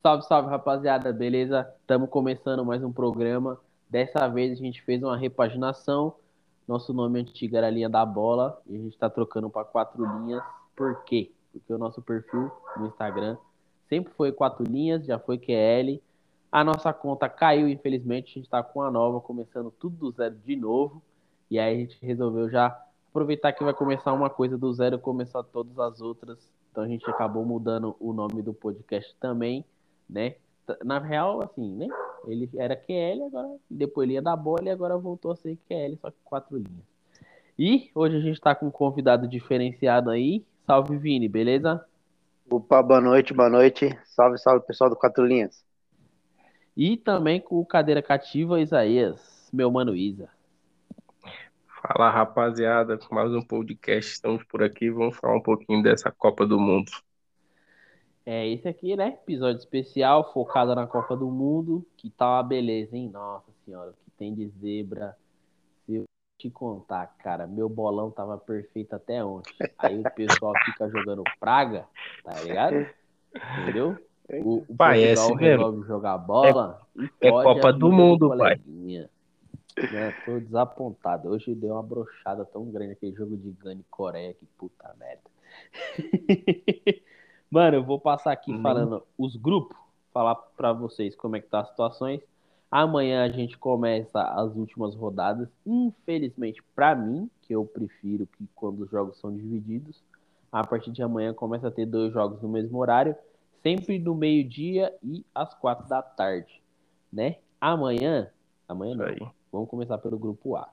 Salve, salve, rapaziada, beleza? Estamos começando mais um programa. Dessa vez a gente fez uma repaginação. Nosso nome antigo era Linha da Bola e a gente está trocando para quatro linhas. Por quê? Porque o nosso perfil no Instagram sempre foi quatro linhas, já foi QL. A nossa conta caiu, infelizmente. A gente está com a nova, começando tudo do zero de novo. E aí a gente resolveu já aproveitar que vai começar uma coisa do zero e começar todas as outras. Então a gente acabou mudando o nome do podcast também né? Na real, assim, né? Ele era QL, agora depois ele ia dar bola e agora voltou a ser QL, só que quatro linhas. E hoje a gente está com um convidado diferenciado aí. Salve, Vini, beleza? Opa, boa noite, boa noite. Salve, salve, pessoal do Quatro Linhas. E também com o cadeira cativa, Isaías, meu mano Isa. Fala, rapaziada, com mais um podcast. Estamos por aqui, vamos falar um pouquinho dessa Copa do Mundo. É esse aqui, né? Episódio especial focado na Copa do Mundo. Que tá uma beleza, hein? Nossa senhora, o que tem de zebra. Se eu te contar, cara, meu bolão tava perfeito até ontem. Aí o pessoal fica jogando praga, tá ligado? Entendeu? O, o pai, é Portugal assim resolve mesmo. jogar bola É e pode Copa a do Mundo, pai. Coleguinha. Né, tô desapontado. Hoje deu uma brochada tão grande aquele jogo de Gana e Coreia, que puta merda. Mano, eu vou passar aqui Uhum. falando os grupos, falar pra vocês como é que tá as situações. Amanhã a gente começa as últimas rodadas. Infelizmente, pra mim, que eu prefiro que quando os jogos são divididos, a partir de amanhã começa a ter dois jogos no mesmo horário, sempre no meio-dia e às quatro da tarde, né? Amanhã, amanhã não. Vamos começar pelo grupo A.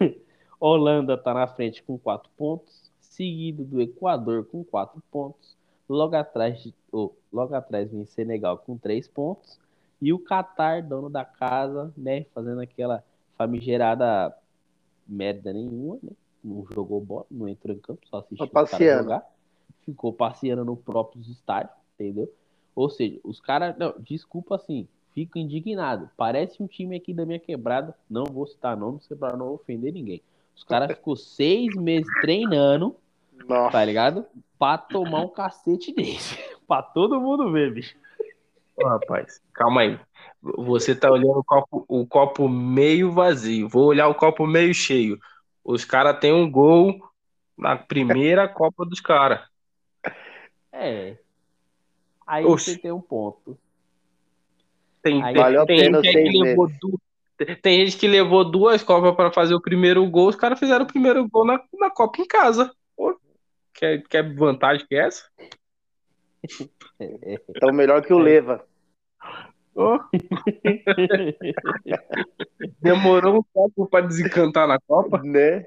Holanda está na frente com 4 pontos, seguido do Equador com 4 pontos. Logo atrás, de, oh, logo atrás vem Senegal com 3 pontos. E o Catar, dono da casa, né, fazendo aquela famigerada merda nenhuma, né? Não jogou bola, não entrou em campo, só assistiu passeando. jogar. Ficou passeando no próprio estádio, entendeu? Ou seja, os caras, não, desculpa assim, fico indignado. Parece um time aqui da minha quebrada, não vou citar nomes para não ofender ninguém. Os caras ficou seis meses treinando, Nossa. tá ligado? Pra tomar um cacete desse. pra todo mundo ver, bicho. Ô, rapaz, calma aí. Você tá olhando o copo, o copo meio vazio. Vou olhar o copo meio cheio. Os caras têm um gol na primeira Copa dos caras. É. Aí Oxe. você tem um ponto. Tem, Aí- tem, Valeu a tem pena gente os aí que seis levou tem gente que levou duas Copas para fazer o primeiro gol. Os caras fizeram o primeiro gol na, na Copa em casa. Pô, quer, quer vantagem que essa? Então melhor que o Leva. Ô. Demorou um pouco para desencantar na Copa. Né?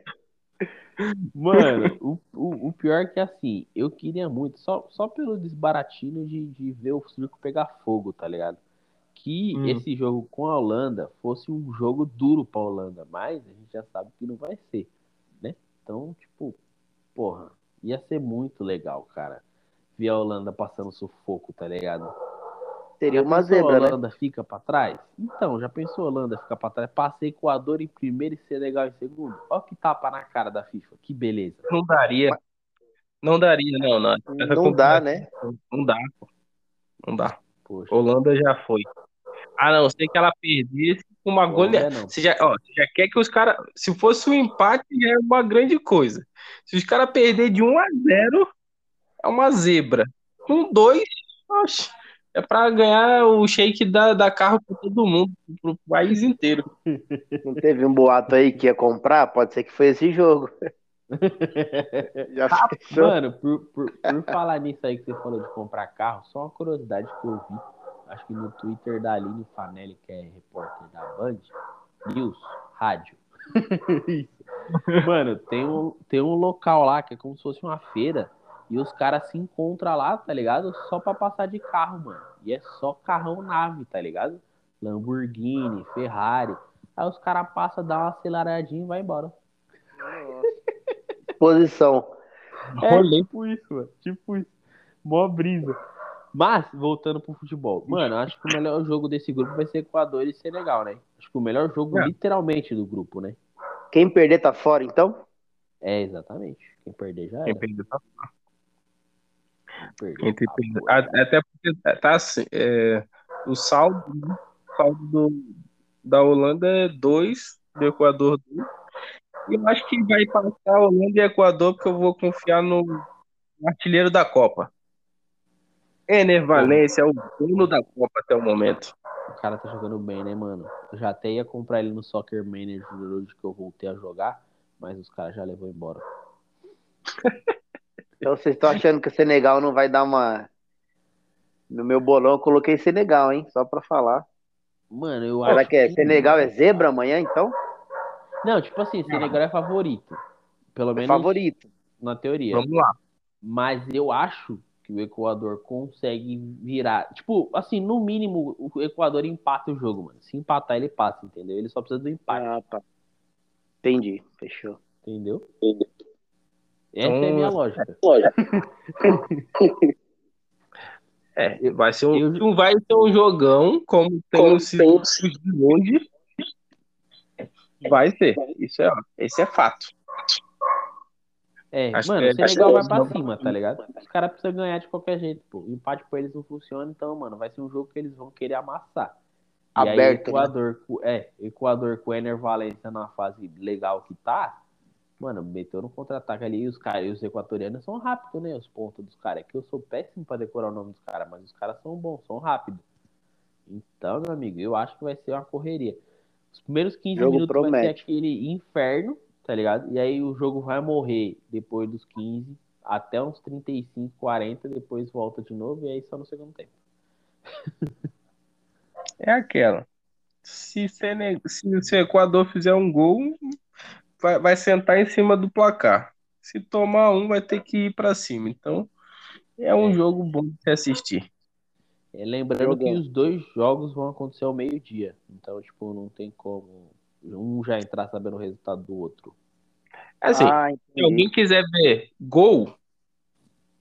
Mano, o, o, o pior é que assim, eu queria muito, só, só pelo desbaratinho de, de ver o circo pegar fogo, tá ligado? Que Hum. esse jogo com a Holanda fosse um jogo duro pra Holanda, mas a gente já sabe que não vai ser, né? Então, tipo, porra, ia ser muito legal, cara, ver a Holanda passando sufoco, tá ligado? Seria Já uma pensou zebra, a né? Holanda fica pra trás? Então, já pensou a Holanda ficar pra trás? Passei Equador em primeiro e Senegal em segundo? Ó que tapa na cara da FIFA, que beleza. Não daria. Não daria, não, não. Não dá, né? Não dá, pô. Não dá. Poxa, Holanda já foi. A não ser que ela perdesse com uma goleada. não. Você já, ó, você já quer que os caras. Se fosse um empate, já é uma grande coisa. Se os caras perder de 1 a 0, é uma zebra. Com dois, oxe, é pra ganhar o shake da, da carro pra todo mundo, pro país inteiro. Não teve um boato aí que ia comprar? Pode ser que foi esse jogo. Já fechou. Mano, por, por, por falar nisso aí que você falou de comprar carro, só uma curiosidade que eu vi, acho que no Twitter da Aline Fanelli, que é repórter da Band, News, rádio. Isso. Mano, tem um, tem um local lá que é como se fosse uma feira e os caras se encontram lá, tá ligado? Só pra passar de carro, mano. E é só carrão nave, tá ligado? Lamborghini, Ferrari. Aí os caras passam, dá uma aceleradinha e vai embora. Posição. É, Rolê. tipo isso, mano. Tipo isso. Mó brisa. Mas, voltando pro futebol. Mano, acho que o melhor jogo desse grupo vai ser Equador e Senegal, né? Acho que o melhor jogo, É. literalmente, do grupo, né? Quem perder tá fora, então? É, exatamente. Quem perder já Quem era. perder tá Quem perder Quem tem tá fora. A- Até porque tá assim, é, o saldo, né? O saldo do- da Holanda é 2, do Equador 2. E eu acho que vai passar a Holanda e Equador, porque eu vou confiar no artilheiro da Copa. Ener Valencia é o dono da Copa até o momento. O cara tá jogando bem, né, mano? Eu já até ia comprar ele no Soccer Manager hoje que eu voltei a jogar, mas os caras já levou embora. Então vocês estão achando que o Senegal não vai dar uma. No meu bolão eu coloquei Senegal, hein? Só pra falar. Mano, eu Será acho que é Senegal é zebra amanhã, então? Não, tipo assim, Senegal é favorito. Pelo É menos favorito. na teoria. Vamos lá. Mas eu acho que o Equador consegue virar. Tipo, assim, no mínimo, o Equador empata o jogo, mano. Se empatar, ele passa, entendeu? Ele só precisa do empate, Ah, tá. Entendi. Fechou. entendeu? Essa é a minha lógica. É, vai ser um, Eu- não vai ser um jogão como tem sido de hoje. Vai ser. Isso é, esse é fato. É, Acho mano, é- o Senegal vai pra cima, tá ligado? Os caras precisam ganhar de qualquer jeito, pô. O empate pra eles não funciona, então, mano, vai ser um jogo que eles vão querer amassar. E aí, Aberto, né? Equador, com- é, Equador com o Ener Valencia na fase legal que tá, mano, meteu no contra-ataque ali e os caras, e os equatorianos são rápidos, né? Os pontos dos caras. É que eu sou péssimo pra decorar o nome dos caras, mas os caras são bons, são rápidos. Então, meu amigo, eu acho que vai ser uma correria. Os primeiros 15 Jogo minutos vai ser promete. aquele inferno, tá ligado? E aí o jogo vai morrer depois dos 15 até uns 35, 40, depois volta de novo e aí só no segundo tempo. É aquela. Se, Sene- se, se o Equador fizer um gol, vai, vai sentar em cima do placar. Se tomar um, vai ter que ir pra cima. Então, é um É. jogo bom de se assistir. É, lembrando que os dois jogos vão acontecer ao meio-dia. Então, tipo, não tem como um já entrar sabendo o resultado do outro. Assim, ah, se alguém quiser ver gol,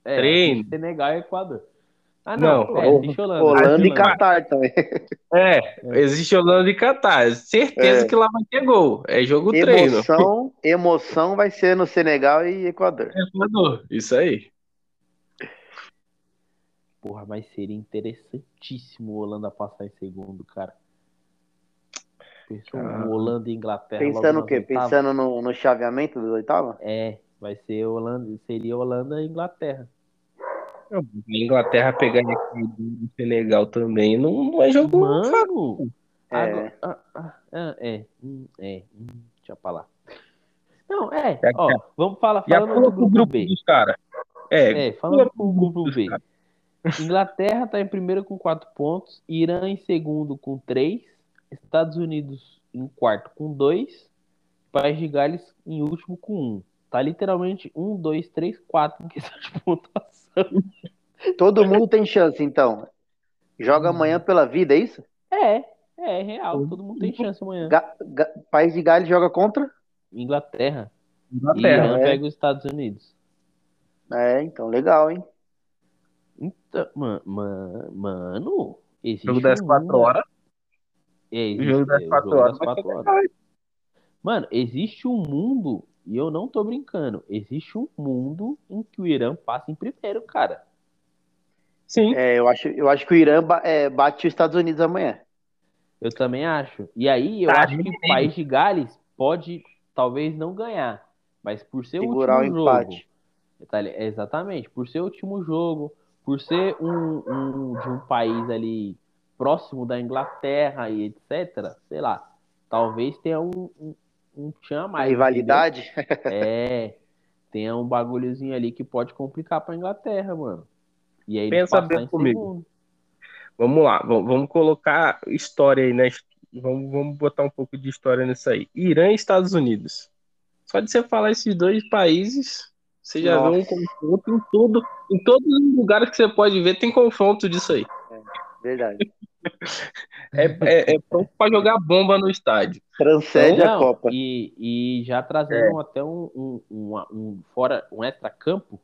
É, Treino. Senegal e Equador. Ah, não, Não, é, assiste Holanda. Holanda e. Catar também. é, existe Holanda e Catar. Certeza É. que lá vai ter gol. É jogo treino. Emoção, emoção vai ser no Senegal e Equador. Equador. Isso aí. Porra, mas seria interessantíssimo o Holanda passar em segundo, cara. Pensou Ah. o Holanda e Inglaterra. Pensando o quê? oitavas? Pensando no, no chaveamento dos oitavos? É, vai ser Holanda, seria Holanda e Inglaterra. A Inglaterra pegar aqui do Senegal também não, não é jogo Mano! É. Agora- ah, ah, ah, é, hum, é, hum, deixa pra lá. Não, é, Já- ó, vamos falar falando do grupo grupo B. dos caras. É, É, falando do grupo B. Inglaterra tá em primeiro com 4 pontos, Irã em segundo com 3, Estados Unidos em quarto com 2, País de Gales em último com 1. Tá literalmente 1, 2, 3, 4 em questão de pontuação. Todo mundo tem chance, então. Joga amanhã pela vida, é isso? É, é real, todo mundo tem chance amanhã. Ga- Ga- País de Gales joga contra? Inglaterra. E Inglaterra. Irã é. pega os Estados Unidos. É, então, legal, hein? Então, ma- ma- mano, existe Jogo das um 4 mundo- horas. É, O existe, jogo das é, o 4 jogo horas das vai ser quatro legal. horas. Mano, existe um mundo, e eu não tô brincando, existe um mundo em que o Irã passa em primeiro, cara. Sim. É, eu, acho, eu acho que o Irã ba- é, bate os Estados Unidos amanhã. Eu também acho. E aí eu Tá, acho que o. País de Gales pode talvez não ganhar, mas por ser Segurar o o último empate. jogo, tá exatamente, por ser o último jogo, por ser um, um- de um país ali próximo da Inglaterra e etc, sei lá, talvez tenha um, um, um tchan a A mais, rivalidade. entendeu? É, tenha um bagulhozinho ali que pode complicar pra Inglaterra, mano. E aí Pensa bem em comigo. segundo. Vamos lá, vamos, vamos colocar história aí, né? Vamos, vamos botar um pouco de história nisso aí. Irã e Estados Unidos. Só de você falar esses dois países, você já vê um confronto em tudo. Em todos os lugares que você pode ver, tem confronto disso aí. Verdade. É, é, é pronto pra jogar bomba no estádio. Transcende a Não, Copa. E, e já trazendo até um, um, um, um fora um extra campo,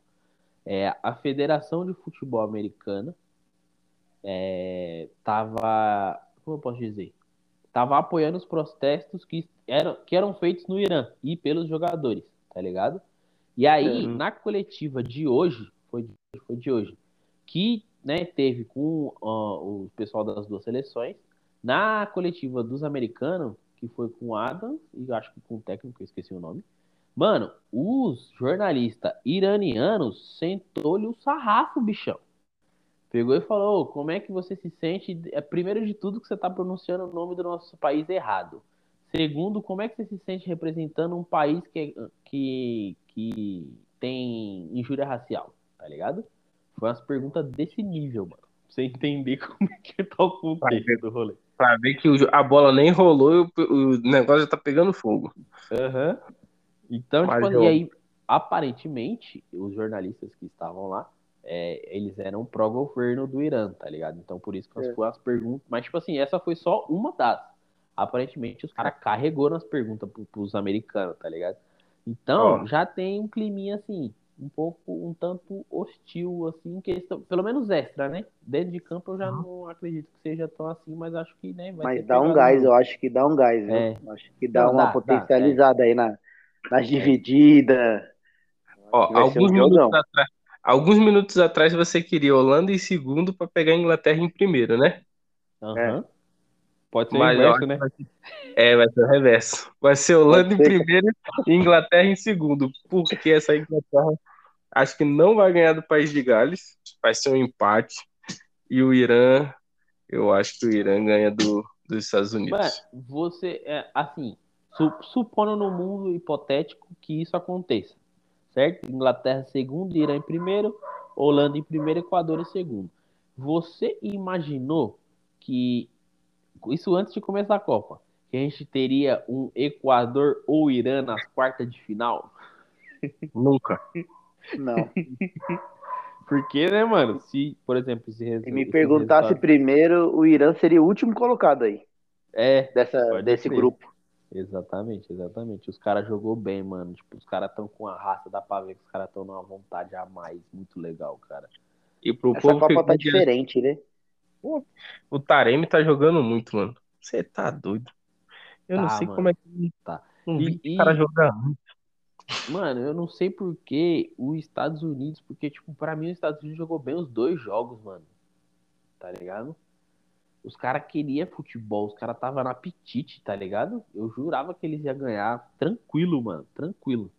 é, a Federação de Futebol Americana é, tava, como eu posso dizer, tava apoiando os protestos que eram, que eram feitos no Irã e pelos jogadores, tá ligado? E aí, na coletiva de hoje, foi de, foi de hoje, que né, teve com o pessoal das duas seleções, na coletiva dos americanos, que foi com o Adam, e acho que com o técnico, eu esqueci o nome, mano, os jornalistas iranianos sentou-lhe o sarrafo, bichão. Pegou e falou: como é que você se sente? É, primeiro de tudo, que você está pronunciando o nome do nosso país errado. Segundo, como é que você se sente representando um país que, que, que tem injúria racial? Tá ligado? Foi umas perguntas desse nível, mano. Pra você entender como é que tá o contexto do rolê. Pra ver que a bola nem rolou e o negócio já tá pegando fogo. Uhum. Então, Mas tipo, eu... e aí, aparentemente, os jornalistas que estavam lá é, eles eram pró-governo do Irã, tá ligado? Então por isso que é. foram as perguntas. Mas, tipo assim, essa foi só uma das. Aparentemente, os caras carregou nas perguntas pro, pros americanos, tá ligado? Então, oh. já tem um climinha assim, um pouco, um tanto hostil, assim, questão, pelo menos extra, né? Dentro de campo eu já uhum. não acredito que seja tão assim, mas acho que, né? mas dá um gás, eu acho que dá um gás, é. Acho que dá não, uma dá, potencializada dá, é. aí na, nas divididas. Ó, alguns um minutos atrás Alguns minutos atrás você queria Holanda em segundo para pegar a Inglaterra em primeiro, né? Uhum. É. Pode ser Mas, inverso, né? É, vai ser o reverso. Vai ser Holanda em primeiro e Inglaterra em segundo. Porque essa Inglaterra acho que não vai ganhar do País de Gales. Vai ser um empate. E o Irã, eu acho que o Irã ganha do, dos Estados Unidos. Mas você, é, assim, supondo no mundo hipotético que isso aconteça certo? Inglaterra segundo, Irã em primeiro, Holanda em primeiro, Equador em segundo. Você imaginou que isso antes de começar a Copa, que a gente teria um Equador ou Irã nas quartas de final? Nunca. Não. Porque, né, mano? Se, por exemplo, se, se me perguntasse resultado... primeiro, o Irã seria o último colocado aí. É. Dessa, desse ser. grupo. Exatamente, exatamente. Os caras jogou bem, mano. Tipo, os caras estão com a raça, dá pra ver que os caras estão numa vontade a mais. Muito legal, cara. E pro Essa povo Copa tá diferente, né? Pô, o Taremi tá jogando muito, mano. Você tá doido. Eu tá, não sei mano. como é que tá. Não vi e, cara jogar muito. Mano, eu não sei por que os Estados Unidos, porque, tipo, pra mim os Estados Unidos jogou bem os dois jogos, mano. Tá ligado? Os caras queriam futebol, os caras tava na apetite, tá ligado? Eu jurava que eles iam ganhar tranquilo, mano, tranquilo.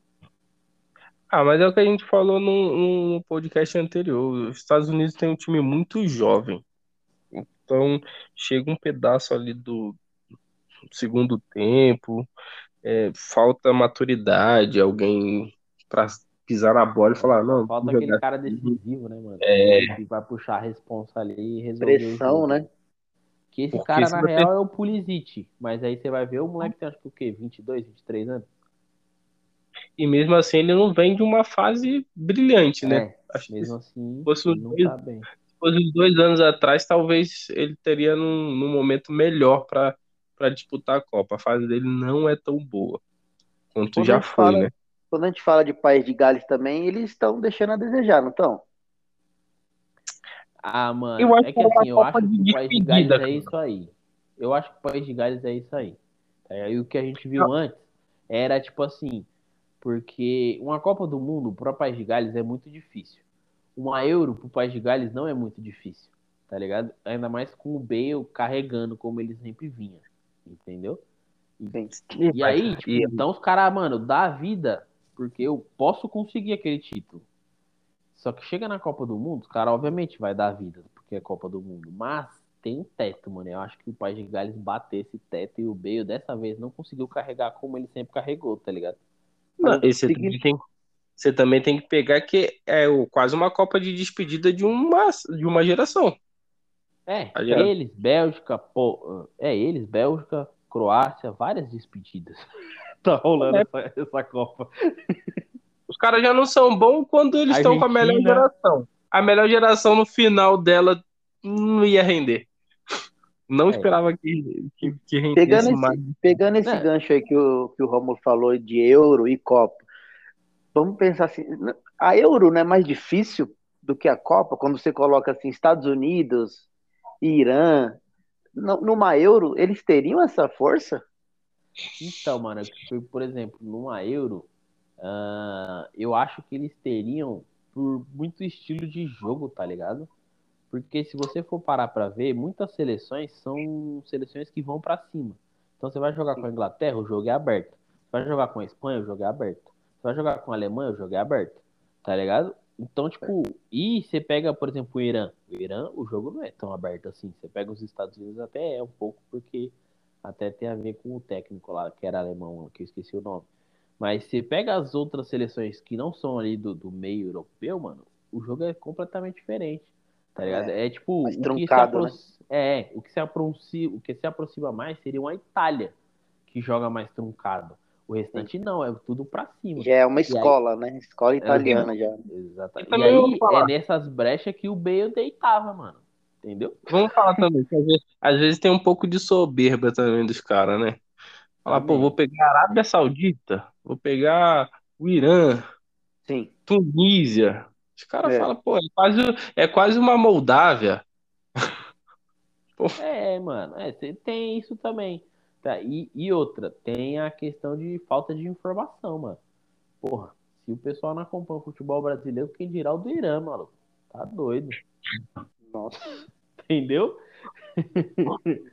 Ah, mas é o que a gente falou no, no podcast anterior. Os Estados Unidos tem um time muito jovem. Então, chega um pedaço ali do segundo tempo, é, falta maturidade, alguém para pisar na bola e falar, não. Falta aquele cara decisivo, né, mano? É. Que vai puxar a responsa ali e resolver. Pressão, né? Que esse Porque cara, na real, é o Pulisic. Mas aí você vai ver o moleque tem acho que o quê? 22, 23 anos? E mesmo assim ele não vem de uma fase brilhante, né? É, acho mesmo que assim, fosse os dois, tá bem. Se fosse uns dois anos atrás, talvez ele teria num, num momento melhor para disputar a Copa. A fase dele não é tão boa quanto quando já foi, fala, né? Quando a gente fala de País de Gales também, eles estão deixando a desejar, não estão? Ah, mano, eu é que assim, eu acho que o País de Gales é isso aí. Eu acho que o País de Gales é isso aí. Aí o que a gente viu antes era tipo assim, porque uma Copa do Mundo para o País de Gales é muito difícil. Uma Euro para o País de Gales não é muito difícil, tá ligado? Ainda mais com o Bale carregando como ele sempre vinha, entendeu? E, e aí, tipo, então os caras, mano, dá a vida porque eu posso conseguir aquele título. Só que chega na Copa do Mundo, os caras obviamente vai dar vida, porque é Copa do Mundo. Mas tem um teto, mano. Eu acho que o País de Gales bateu esse teto e o Bale dessa vez não conseguiu carregar como ele sempre carregou, tá ligado? Não, você, também tem, você também tem que pegar que é quase uma Copa de despedida de uma, de uma geração. É, eles, Bélgica, é eles, Bélgica, Croácia, várias despedidas. tá rolando é. essa, essa Copa. Os caras já não são bons quando eles estão com a melhor geração. A melhor geração no final dela não ia render. Não é. esperava que, que, que rendesse pegando esse, mais. Pegando esse é. gancho aí que o, que o Romulo falou de euro e Copa, vamos pensar assim, a euro não é mais difícil do que a Copa, quando você coloca assim, Estados Unidos, Irã, numa euro, eles teriam essa força? Então, mano, por exemplo, numa Euro, uh, eu acho que eles teriam por muito estilo de jogo, tá ligado? Porque se você for parar para ver, muitas seleções são seleções que vão para cima. Então você vai jogar com a Inglaterra, o jogo é aberto. Você vai jogar com a Espanha, o jogo é aberto. Você vai jogar com a Alemanha, o jogo é aberto. Tá ligado? Então, tipo, e você pega, por exemplo, o Irã. O Irã, o jogo não é tão aberto assim. Você pega os Estados Unidos até é um pouco, porque até tem a ver com o técnico lá, que era alemão, que eu esqueci o nome. Mas você pega as outras seleções que não são ali do, do meio europeu, mano, o jogo é completamente diferente. Tá ligado? É, é tipo. O truncado, que se né? É, o que, se aproxima, o que se aproxima mais seria uma Itália, que joga mais truncado. O restante não, é tudo pra cima. Já é uma escola, aí, né? Escola italiana é, já. Exatamente. E, e aí é nessas brechas que o Bale deitava, mano. Entendeu? Vamos falar também, que às vezes, às vezes tem um pouco de soberba também dos caras, né? Falar, pô, vou pegar a Arábia Saudita, vou pegar o Irã, Sim. Tunísia. Os caras é. falam, pô, é quase, é quase uma Moldávia. é, mano, é, tem isso também. Tá, e, e outra, tem a questão de falta de informação, mano. Porra, se o pessoal não acompanha o futebol brasileiro, quem dirá o do Irã, mano? Tá doido. Nossa. Entendeu?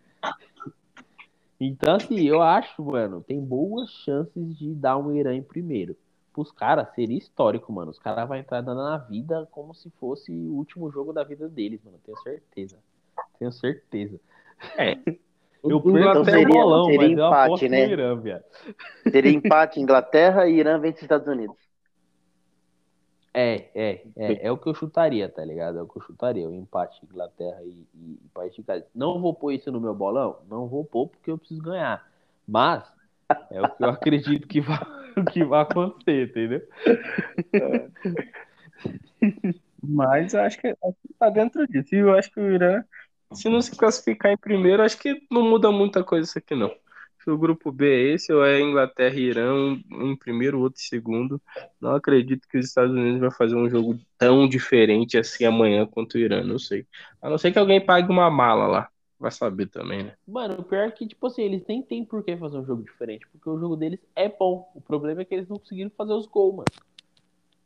então, assim, eu acho, mano, tem boas chances de dar um Irã em primeiro. Pros caras, seria histórico, mano. Os caras vão entrar dando na vida como se fosse o último jogo da vida deles, mano. Tenho certeza. Tenho certeza. É. Eu perco então seria, bolão, seria empate, né? Irã, seria empate Inglaterra e Irã vence Estados Unidos. É, é, é, é o que eu chutaria, tá ligado? É o que eu chutaria, o empate Inglaterra e, e, e País de Gales. Não vou pôr isso no meu bolão? Não vou pôr porque eu preciso ganhar. Mas é o que eu acredito que vai, que vai acontecer, entendeu? É. Mas acho que, acho que tá dentro disso. E eu acho que o Irã se não se classificar em primeiro, acho que não muda muita coisa isso aqui, não. Se o grupo B é esse, ou é Inglaterra e Irã, um em primeiro, outro em segundo. Não acredito que os Estados Unidos vai fazer um jogo tão diferente assim amanhã quanto o Irã, não sei. A não ser que alguém pague uma mala lá. Vai saber também, né? Mano, o pior é que, tipo assim, eles nem tem por que fazer um jogo diferente, porque o jogo deles é bom. O problema é que eles não conseguiram fazer os gols, mano.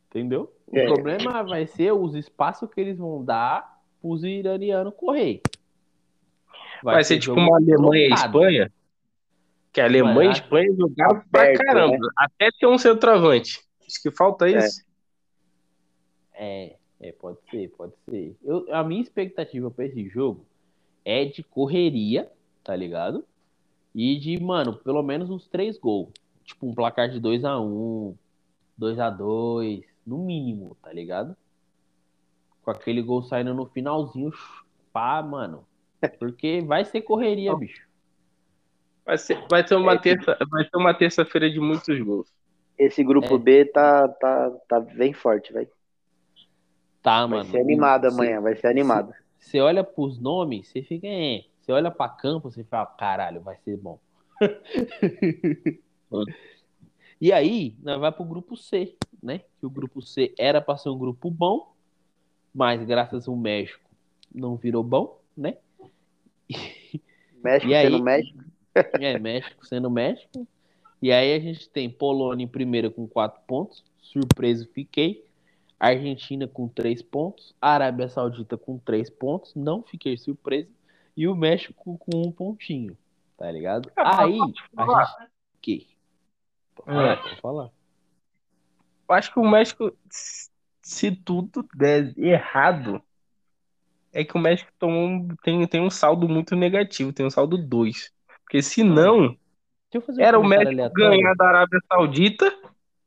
Entendeu? O é. problema vai ser os espaços que eles vão dar os iranianos correr. Vai, Vai ser, ser tipo uma Alemanha e Espanha? Que a Alemanha e Espanha jogaram pra caramba. Né? Até ter um centroavante. Acho que falta é. isso. É, é, pode ser, pode ser. Eu, a minha expectativa para esse jogo é de correria, tá ligado? E de, mano, pelo menos uns três gols. Tipo, um placar de 2 a 1 2 a 2 no mínimo, tá ligado? com aquele gol saindo no finalzinho, pá, mano. Porque vai ser correria, bicho. Vai, ser, vai ter uma é, terça, vai ter uma terça-feira de muitos gols. Esse grupo é. B tá, tá, tá bem forte, velho. Tá, vai mano. Vai ser animado amanhã, vai ser animado. Você olha pros nomes, você fica, é. Você olha pra campo, você fala, caralho, vai ser bom. e aí, nós vai pro grupo C, né? Que o grupo C era pra ser um grupo bom, mas graças ao México não virou bom, né? México e sendo México. É, México sendo México. E aí a gente tem Polônia em primeira com quatro pontos. Surpreso fiquei. Argentina com três pontos. Arábia Saudita com três pontos. Não fiquei surpreso. E o México com um pontinho. Tá ligado? Aí a gente. Que? Pode falar, é. pode falar. Eu acho que o México se tudo der errado, é que o México tomou, tem, tem um saldo muito negativo, tem um saldo 2. Porque se não, era o México aleatório. ganhar da Arábia Saudita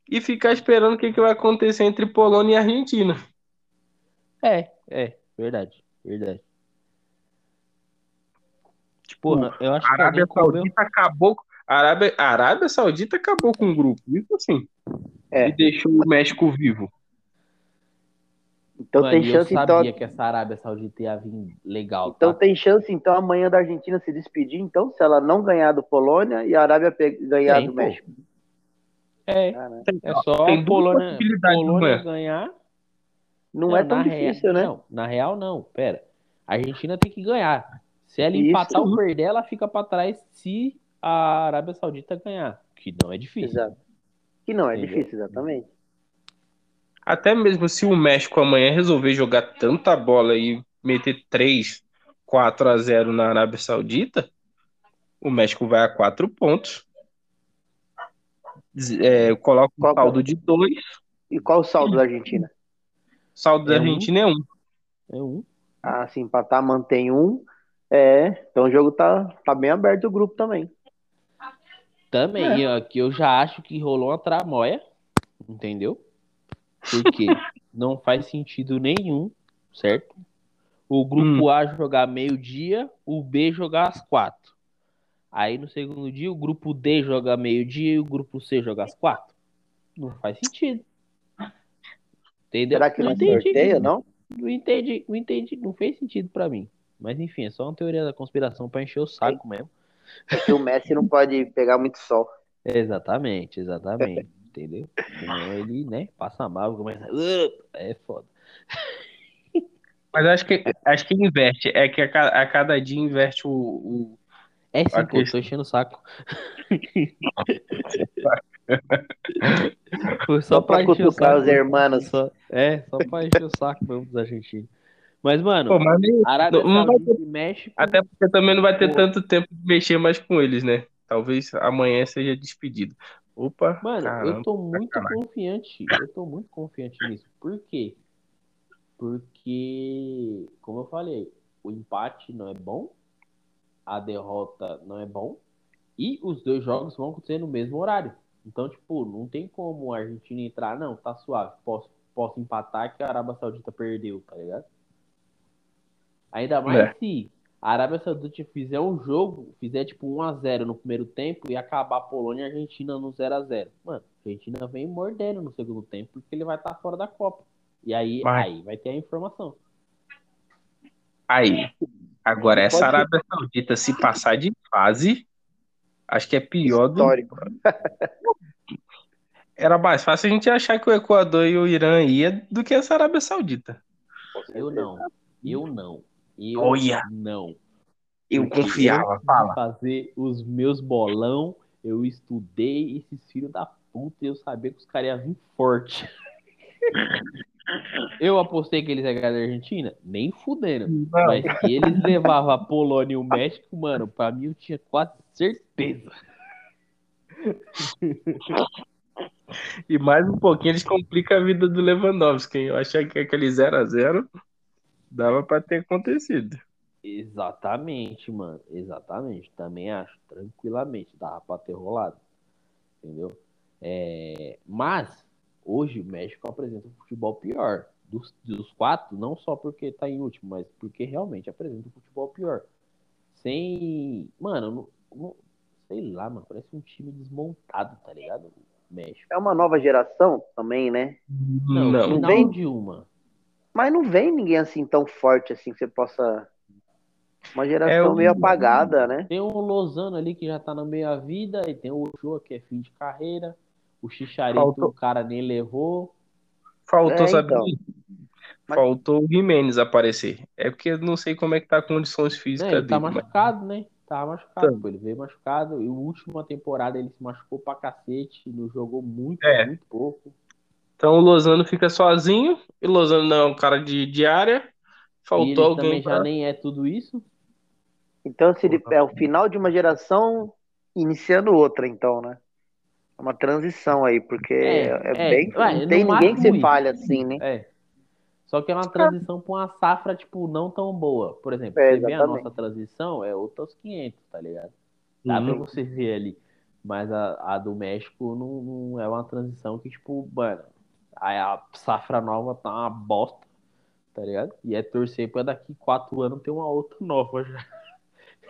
e ficar esperando o que, que vai acontecer entre Polônia e Argentina. É, é, verdade, verdade. Tipo, eu acho a Arábia Saudita comeu... acabou. A Arábia, a Arábia Saudita acabou com o grupo, isso assim. É. E deixou o México vivo. Então Mano, tem chance eu então sabia que essa Arábia Saudita ia vir legal. Então tá? tem chance então amanhã da Argentina se despedir, então, se ela não ganhar do Polônia e a Arábia ganhar tem, do pô. México. É, é só tem Polônia, Polônia ganhar. Não, não é tão difícil, né? Não, na real não, pera. A Argentina tem que ganhar. Se ela empatar Isso. ou perder, ela fica para trás se a Arábia Saudita ganhar, que não é difícil. Exato. Que não é Entendeu? difícil, exatamente. Até mesmo se o México amanhã resolver jogar tanta bola e meter 3, 4 a 0 na Arábia Saudita, o México vai a 4 pontos. É, coloca um Qual que é? saldo de 2, E qual o saldo da Argentina? saldo da É um. Argentina é 1. É um. Ah, se empatar, mantém um. É, então o jogo tá, tá bem aberto o grupo também. Também, aqui eu já acho que rolou uma tramóia, entendeu? Porque não faz sentido nenhum, certo? O grupo A jogar meio-dia, o B jogar às quatro. Aí no segundo dia, o grupo D joga meio-dia e o grupo C joga às quatro. Não faz sentido. Entendeu? Será que não entendi. sorteia, não? Não entendi, não entendi, não fez sentido pra mim. Mas enfim, é só uma teoria da conspiração pra encher o saco mesmo. Porque o Messi não pode pegar muito sol. Exatamente, exatamente. Entendeu? Ele, né, passa mal, começa. "Uh", É foda. Mas acho que, acho que inverte. É que a, ca- a cada dia inverte o. o- É sim, pô, tô enchendo o saco. Foi só Só pra pra encher o saco. os hermanos. Só- é, só pra encher o saco mesmo dos argentinos. Mas, mano, Pô, mas Arábia não vai e México. até porque também não vai ter Pô. tanto tempo de mexer mais com eles, né? Talvez amanhã seja despedido. Opa, Mano, caramba. eu tô muito confiante. Eu tô muito confiante nisso. Por quê? Porque, como eu falei, o empate não é bom, a derrota não é bom, e os dois jogos vão acontecer no mesmo horário. Então, tipo, não tem como a Argentina entrar, não, tá suave, posso, posso empatar que a Arábia Saudita perdeu, tá ligado? Ainda mais É. se a Arábia Saudita fizer um jogo, fizer tipo 1x0 no primeiro tempo e acabar a Polônia e a Argentina no 0x0. Mano, a Argentina vem mordendo no segundo tempo porque ele vai estar fora da Copa. E aí, Vai. aí vai ter a informação. Aí. Agora, essa Pode ser. Arábia Saudita, se passar de fase, acho que é pior do. Histórico. Era mais fácil a gente achar que o Equador e o Irã ia do que essa Arábia Saudita. Eu não. Eu não. Eu Olha. não. Eu Porque confiava, de fala. fazer os meus bolão, eu estudei esses filhos da puta e eu sabia que os caras iam vir forte. Eu apostei que eles iam ganhar da Argentina? Nem fudendo. Mas que eles levavam a Polônia e o México, mano, pra mim eu tinha quase certeza. E mais um pouquinho eles complicam a vida do Lewandowski. hein? Eu achei que aquele 0x0 dava pra ter acontecido. Exatamente, mano. Exatamente. Também acho, tranquilamente. Dava pra ter rolado. Entendeu? É, Mas, hoje o México apresenta um futebol pior. Dos, dos quatro, não só porque tá em último, mas porque realmente apresenta um futebol pior. Sem. Mano, não- não- sei lá, mano. Parece um time desmontado, tá ligado? O México. É uma nova geração também, né? Não, Não. vem- de uma. Mas não vem ninguém assim tão forte assim que você possa. Uma geração É o- meio apagada, né? Tem o Lozano ali que já tá na meia vida, e tem o Ochoa que é fim de carreira. O Chicharito Faltou- o cara nem levou. Faltou, É, sabe? então. Mas- Faltou o Jimenez aparecer. É porque eu não sei como é que tá a condições físicas ele tá dele. mas- machucado, né? Tá machucado, Tá. pô. Ele veio machucado. E a última temporada ele se machucou pra cacete. Não jogou muito, É. muito pouco. Então o Lozano fica sozinho. E o Lozano não é um cara de, de área. e Faltou ele alguém também já pra... nem é tudo isso. Então se ele é o final de uma geração iniciando outra, então, né? É uma transição aí, porque É, é, é, bem. vai, não tem ninguém que se falha assim, né? É. Só que é uma transição pra uma safra, tipo, não tão boa. Por exemplo, É, você vê a nossa transição, é outros 500, tá ligado? Dá pra Uhum. você ver ali. Mas a, a do México não, não é uma transição que, tipo, mano, a, a safra nova tá uma bosta, tá ligado? E é torcer pra daqui quatro anos ter uma outra nova já.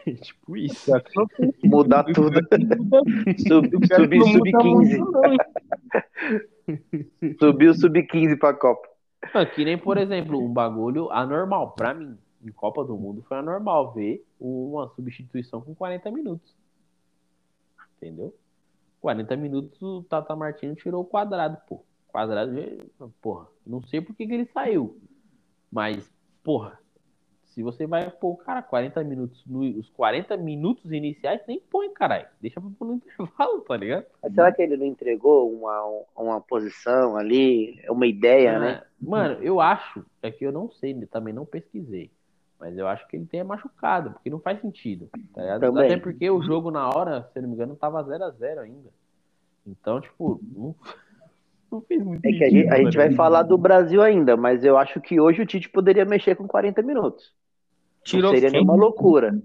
tipo isso. Mudar tudo. Sub- Eu quero que Subir não muda sub-15. muito, não, hein? Subiu sub-15 pra Copa. Que nem, por exemplo, um bagulho anormal. Pra mim, em Copa do Mundo foi anormal ver uma substituição com 40 minutos. Entendeu? 40 minutos o Tata Martino tirou o quadrado, pô. Quadrado, porra. Não sei por que, que ele saiu. Mas, porra, se você vai pôr o cara 40 minutos, no, os 40 minutos iniciais, nem põe, caralho. Deixa pra pôr no intervalo, tá ligado? Mas será que ele não entregou uma, uma posição ali, uma ideia, Ah, né? Mano, eu acho, é que eu não sei, também não pesquisei. Mas eu acho que ele tenha machucado, porque não faz sentido. Tá ligado? Também. Até porque o jogo na hora, se não me engano, tava 0x0 ainda. Então, tipo, não, não fez muito É que a gente, a gente vai ligado? falar do Brasil ainda, mas eu acho que hoje o Tite poderia mexer com 40 minutos. Tirou não seria nenhuma loucura.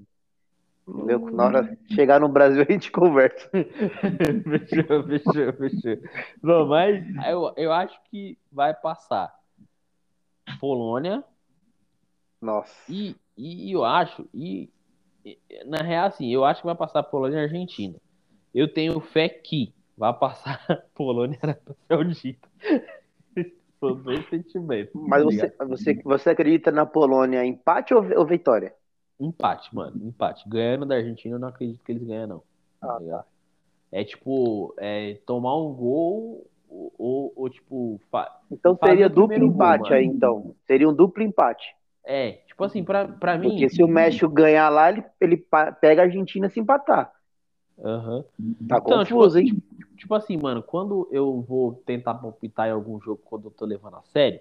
Entendeu? Na hora de chegar no Brasil a gente conversa. fechou, fechou, fechou. Não, mas eu, eu acho que vai passar Polônia Nossa. e, e eu acho, e e, na real, assim, eu acho que vai passar Polônia e Argentina. Eu tenho fé que vai passar Polônia e Arábia Saudita. São dois sentimentos. Mas tá você, você, você acredita na Polônia empate ou, ou vitória? Empate, mano, empate. Ganhando da Argentina, eu não acredito que eles ganham, não. tá Ah, ligado? É tipo, é, tomar um gol ou, ou, ou, tipo, Então seria duplo gol, empate mano. aí, então. Seria um duplo empate. é, tipo assim, pra, pra mim. Porque se o México ganhar lá, ele, ele pega a Argentina se empatar. Aham. Tá Então, confuso, tipo, hein? Tipo assim, mano, quando eu vou tentar palpitar em algum jogo quando eu tô levando a sério,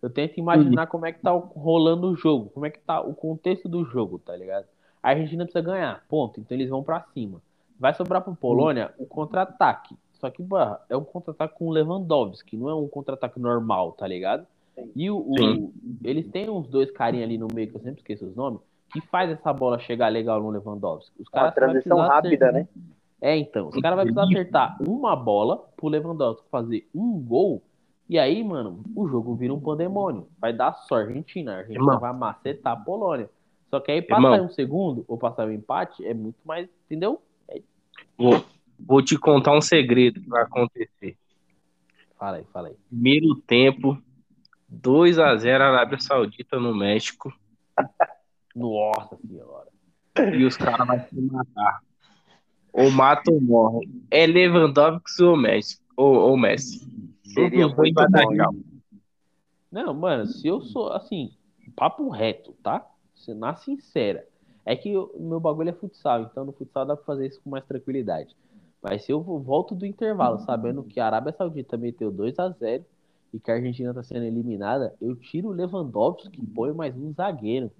eu tento imaginar como é que tá rolando o jogo, como é que tá o contexto do jogo, tá ligado? A Argentina precisa ganhar, ponto. Então eles vão pra cima. Vai sobrar pro Polônia o contra-ataque. Só que, bah, é um contra-ataque com o Lewandowski, não é um contra-ataque normal, tá ligado? E o, o- eles têm uns dois carinha ali no meio, que eu sempre esqueço os nomes, que faz essa bola chegar legal no Lewandowski. Os Uma caras vai transição rápida, acertar- né? É, então. Os caras vão precisar acertar uma bola pro Lewandowski fazer um gol. E aí, mano, o jogo vira um pandemônio. Vai dar só a Argentina. A Argentina Irmão. vai macetar a Polônia. Só que aí passar Irmão. um segundo ou passar um empate é muito mais. Entendeu? Vou, vou te contar um segredo que vai acontecer. Fala aí, fala aí. Primeiro tempo, 2 a 0 Arábia Saudita no México. Nossa senhora. E os caras vão se matar. Ou mata ou morre. É Lewandowski ou Messi. Ou, ou Messi. Seria Um muito bom, tchau. Não, mano, se eu sou assim, papo reto, tá? Na sincera. É que o meu bagulho é futsal, então no futsal dá pra fazer isso com mais tranquilidade. Mas se eu vo- volto do intervalo sabendo que a Arábia Saudita meteu 2 a 0 e que a Argentina tá sendo eliminada, eu tiro o Lewandowski e ponho mais um zagueiro.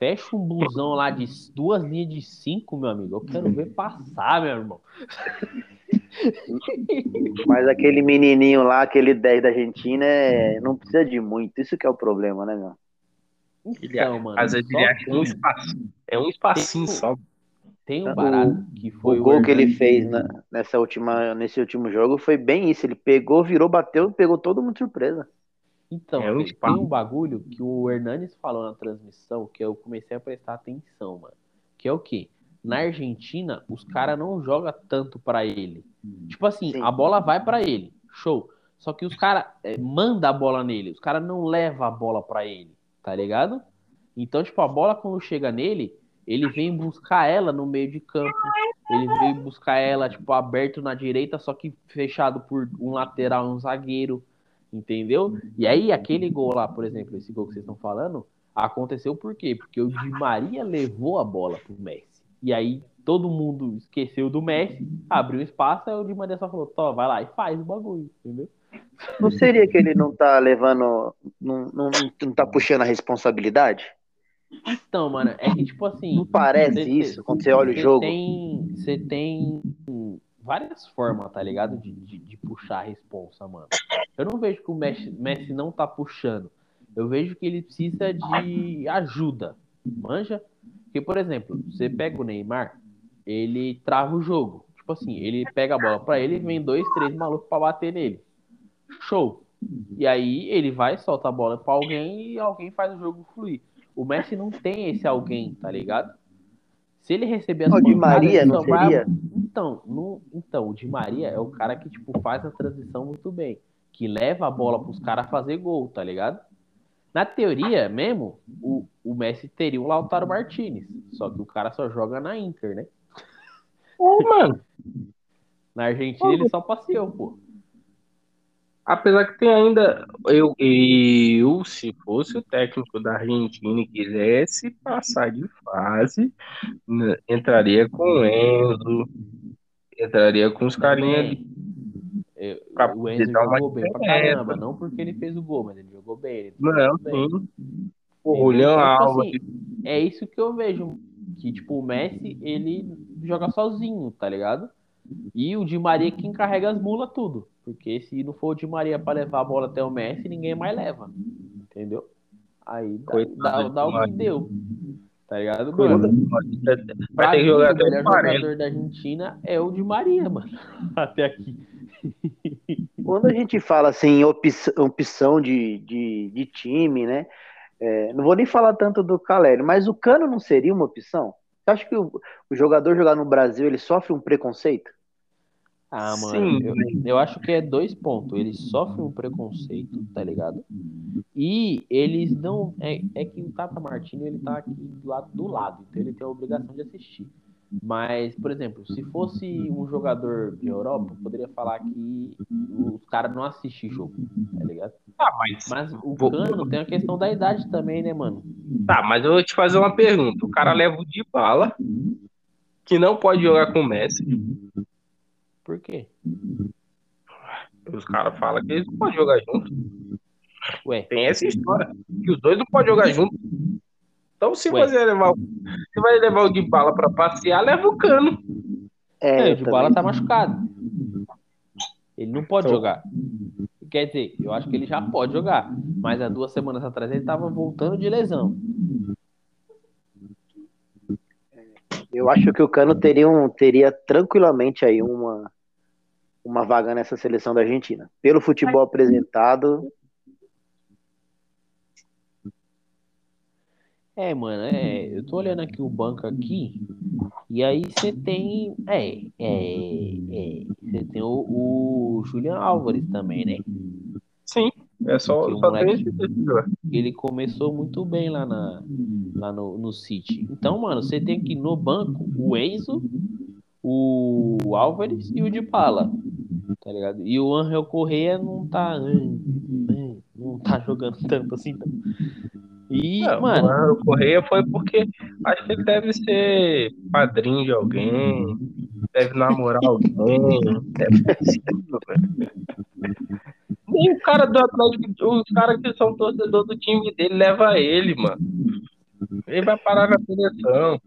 Fecha um blusão lá de duas linhas de cinco, meu amigo. Eu quero ver passar, meu irmão. Mas aquele menininho lá, aquele 10 da Argentina, é... não precisa de muito. Isso que é o problema, né, meu? Ele Então, mano, Às vezes ele acha um que espacinho. É um espacinho Tem- só. tem um O- barato que foi o gol que ele fez na- nessa última, nesse último jogo foi bem isso. Ele pegou, virou, bateu, pegou todo mundo de surpresa. Então, É um tem- um bagulho que o Hernanes falou na transmissão que eu comecei a prestar atenção, mano. Que é o quê? Na Argentina, os caras não jogam tanto pra ele. Tipo assim, Sim. a bola vai pra ele. Show. Só que os caras mandam a bola nele. Os caras não levam a bola pra ele. Tá ligado? Então, tipo, a bola quando chega nele, ele vem buscar ela no meio de campo. Ele vem buscar ela, tipo, aberto na direita, só que fechado por um lateral e um zagueiro. Entendeu? E aí, aquele gol lá, por exemplo, esse gol que vocês estão falando, aconteceu por quê? Porque o Di Maria levou a bola pro Messi. E aí, todo mundo esqueceu do Messi, abriu espaço, aí o Di Maria só falou, Tó, vai lá e faz o bagulho, entendeu? Não seria que ele não tá levando, não, não, não tá puxando a responsabilidade? Então, mano, é que tipo assim. Não parece cê- isso quando você olha o jogo? Tem, você tem várias formas, tá ligado? De, de, de puxar a responsa, mano. Eu não vejo que o Messi, Messi não tá puxando. Eu vejo que ele precisa de ajuda. Manja? Porque, por exemplo, você pega o Neymar, ele trava o jogo. Tipo assim, ele pega a bola pra ele vem dois, três malucos pra bater nele. Show. E aí ele vai, solta a bola pra alguém e alguém faz o jogo fluir. O Messi não tem esse alguém, tá ligado? Se ele receber as O Di pancadas, Maria não vai- seria? Então, no... então, o Di Maria é o cara que, tipo, faz a transição muito bem. Que leva a bola pros caras fazer gol, tá ligado? Na teoria mesmo, o, o Messi teria o Lautaro Martinez. Só que o cara só joga na Inter, né? Ô, mano. Na Argentina ele só passeou, pô. Apesar que tem ainda. Eu, eu, se fosse o técnico da Argentina e quisesse passar de fase, né, entraria com o Enzo, entraria com os carinhas. É, Pra o Enzo jogou bem pra caramba, não porque ele fez o gol, mas ele jogou bem. Ele Não, bem. sim. O? Julião Então, tipo Alves. assim, é isso que eu vejo. Que, tipo, o Messi, ele joga sozinho, tá ligado? E o Di Maria que encarrega as mulas tudo. Porque se não for o Di Maria pra levar a bola até o Messi, ninguém mais leva. Entendeu? Aí dá, Coitado dá, dá o que deu. Tá ligado, mano? Pra mim, o melhor os 40. jogador da Argentina é o Di Maria, mano. Até aqui. Quando a gente fala assim, opção, opção de, de, de time, né? é, não vou nem falar tanto do Caleri, mas o Cano não seria uma opção? Você acha que o, o jogador jogar no Brasil ele sofre um preconceito? Ah, mano, Sim, eu, eu acho que é dois pontos. Eles sofrem um preconceito, tá ligado? E eles não. É, é que o Tata Martino ele tá aqui do lado, do lado, então ele tem a obrigação de assistir. Mas, por exemplo, se fosse um jogador de Europa, eu poderia falar que os caras não assistem jogo, tá ligado? Ah, mas, Mas o Vou- Cano tem a questão da idade também, né, mano? tá, mas eu vou te fazer uma pergunta. O cara leva o de bala, que não pode jogar com o Messi. Por quê? Os caras falam que eles não podem jogar junto. Ué, Tem essa história. Que os dois não podem jogar junto. Então, se Ué. você levar, o- você vai levar o de bala pra passear, leva o cano. É, eu o de também- tá machucado. Ele não pode Então- jogar. Quer dizer, eu acho que ele já pode jogar. Mas há duas semanas atrás ele tava voltando de lesão. Eu acho que o Cano teria, um, teria tranquilamente aí uma, uma vaga nessa seleção da Argentina. Pelo futebol apresentado, É, mano, é. Eu tô olhando aqui o banco aqui. E aí você tem. É, é, é. Você tem o, o Julian Álvares também, né? Sim. É só, moleque- jogador. Ele começou muito bem lá, na, lá no, no City. Então, mano, você tem aqui no banco o Enzo, o Álvares e o Dybala. Tá ligado? E o Angel Correia não tá. Não tá jogando tanto assim. Não. E, Não, mano, o Correia foi porque acho que ele deve ser padrinho de alguém, deve namorar alguém. Deve ser possível, velho. Nem o cara do Atlético, os caras que são torcedor do time dele leva ele, mano. Ele vai parar na seleção.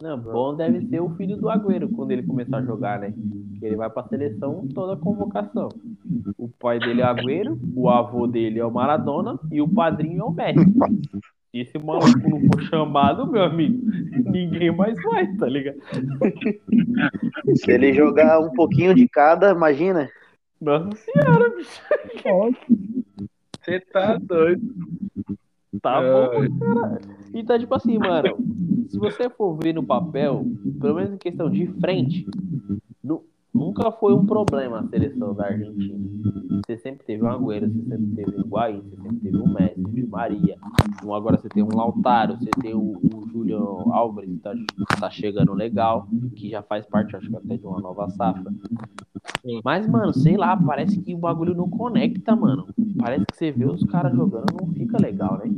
Não, bom deve ser o filho do Agüero quando ele começar a jogar, né? Que ele vai pra seleção toda convocação. O pai dele é Agüero, o avô dele é o Maradona e o padrinho é o Messi. Se esse maluco não for chamado, meu amigo, ninguém mais vai, tá ligado? se ele jogar um pouquinho de cada, imagina. Nossa senhora, bicho. Você tá doido. Tá bom pra caralho. Então, tipo assim, mano, se você for ver no papel, pelo menos em questão de frente, nu- nunca foi um problema a seleção da Argentina. Você sempre teve um Agüero, você sempre teve um Higuaín, você sempre teve um Messi, Di Maria. Um, agora você tem um Lautaro, você tem o, o Julião Álvares, que tá, tá chegando legal, que já faz parte, acho que até de uma nova safra. Mas, mano, sei lá, parece que o bagulho não conecta, mano. Parece que você vê os caras jogando, não fica legal, né?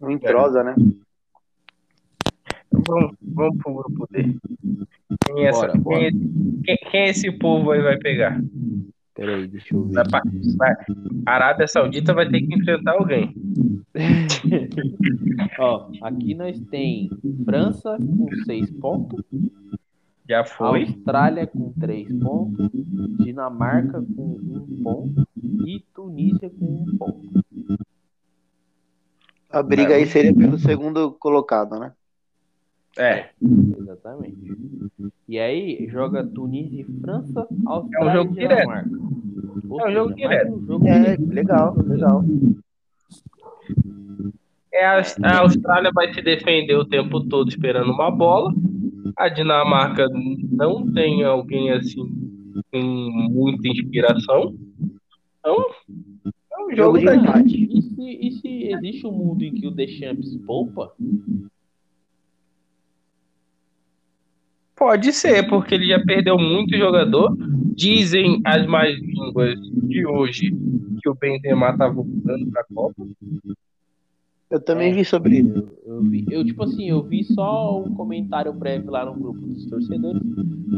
Não entrosa, né? Vamos, vamos pro grupo D. Quem é, essa- Bora, quem bora. é- quem- quem é esse povo aí vai pegar? Peraí, deixa eu ver. Vai vai- A Arábia Saudita vai ter que enfrentar alguém. Ó, aqui nós tem França com 6 pontos, Já foi. Austrália com 3 pontos, Dinamarca com 1 ponto e Tunísia com 1 ponto. A briga aí seria pelo segundo colocado, né? É. Exatamente. E aí joga Tunísia e França, Austrália jogo e direto. Dinamarca. É um jogo direto. um jogo É, direto. legal, legal. É, a, a Austrália vai se defender o tempo todo esperando uma bola. A Dinamarca não tem alguém assim com muita inspiração. Então, é um jogo Jogo de empate. E se, e se existe um mundo em que o Deschamps poupa, Pode ser, porque ele já perdeu muito jogador. Dizem as mais línguas de hoje que o Benzema tá voltando pra Copa. Eu também É. vi sobre isso. Eu, eu vi, eu, tipo assim, eu vi só um comentário prévio lá no grupo dos torcedores,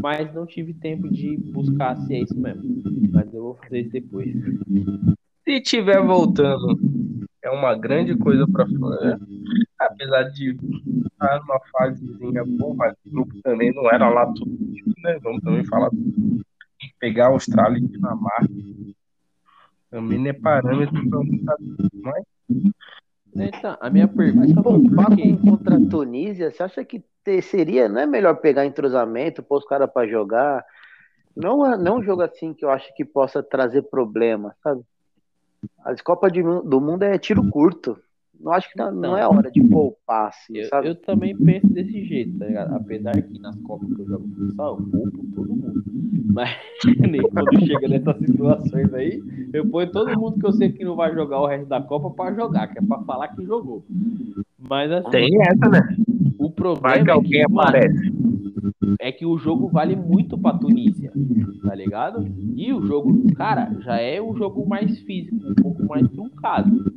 mas não tive tempo de buscar se é isso mesmo. Mas eu vou fazer isso depois. Se tiver voltando, é uma grande coisa pra França. Apesar de estar numa fasezinha boa, mas o grupo também não era lá tudo né? Vamos também falar. Pegar a Austrália e Dinamarca. Também não é parâmetro pra muita mas Então, a minha pergunta foi quê? com- contra a Tunísia, você acha que ter- seria, não é melhor pegar entrosamento, pôr os caras pra jogar? Não, é- não é um jogo assim que eu acho que possa trazer problema, sabe? As Copas do Mundo é tiro curto. Não acho que não, não é hora de poupar, assim, Eu, sabe? eu também penso desse jeito, tá ligado? Apesar que nas Copas que eu jogo futsal, eu poupo todo mundo. Mas nem quando chega nessas situações aí, eu ponho todo mundo que eu sei que não vai jogar o resto da Copa pra jogar, que é pra falar que jogou. Mas assim, tem essa, né? o problema Vai que é alguém que, mano, aparece. é que o jogo vale muito pra Tunísia, tá ligado? E o jogo, cara, já é um jogo mais físico, um pouco mais truncado,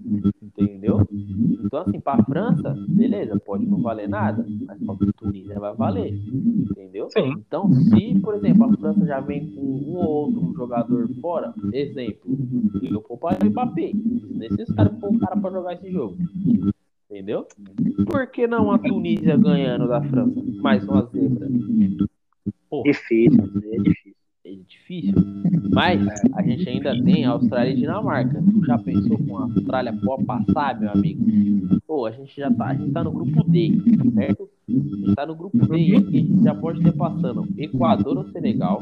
entendeu? Então, assim, pra França, beleza, pode não valer nada, mas pra Tunísia vai valer, entendeu? Sim. Então, se, por exemplo, a França já vem com um ou outro jogador fora, exemplo, eu pouparia o Mbappé, necessário pôr o cara pra jogar esse jogo. Entendeu? Por que não a Tunísia ganhando da França? Mais uma zebra. Porra, Difícil, é difícil. É difícil. Mas a gente ainda tem Austrália e Dinamarca. Tu já pensou com a Austrália pode passar, meu amigo? Pô, a gente já tá, a gente tá no grupo D, certo? A gente tá no grupo D e a gente já pode ter passando Equador ou Senegal,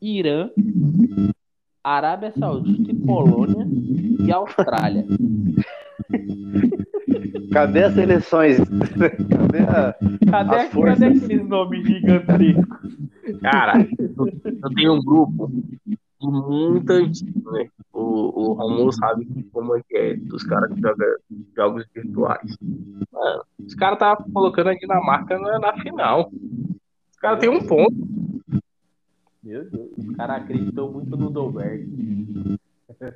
Irã, Arábia Saudita e Polônia e Austrália. Cadê as seleções? Cadê a... Cadê, As cadê aqueles nomes gigantescos? Cara, eu, eu tenho um grupo de muita gente, né? O, o Romulo sabe como é que é, dos caras que jogam jogos virtuais. Mano, os caras estavam colocando a Dinamarca na, na final. Os caras têm um ponto. Meu Deus, os caras acreditam muito no Dolberg.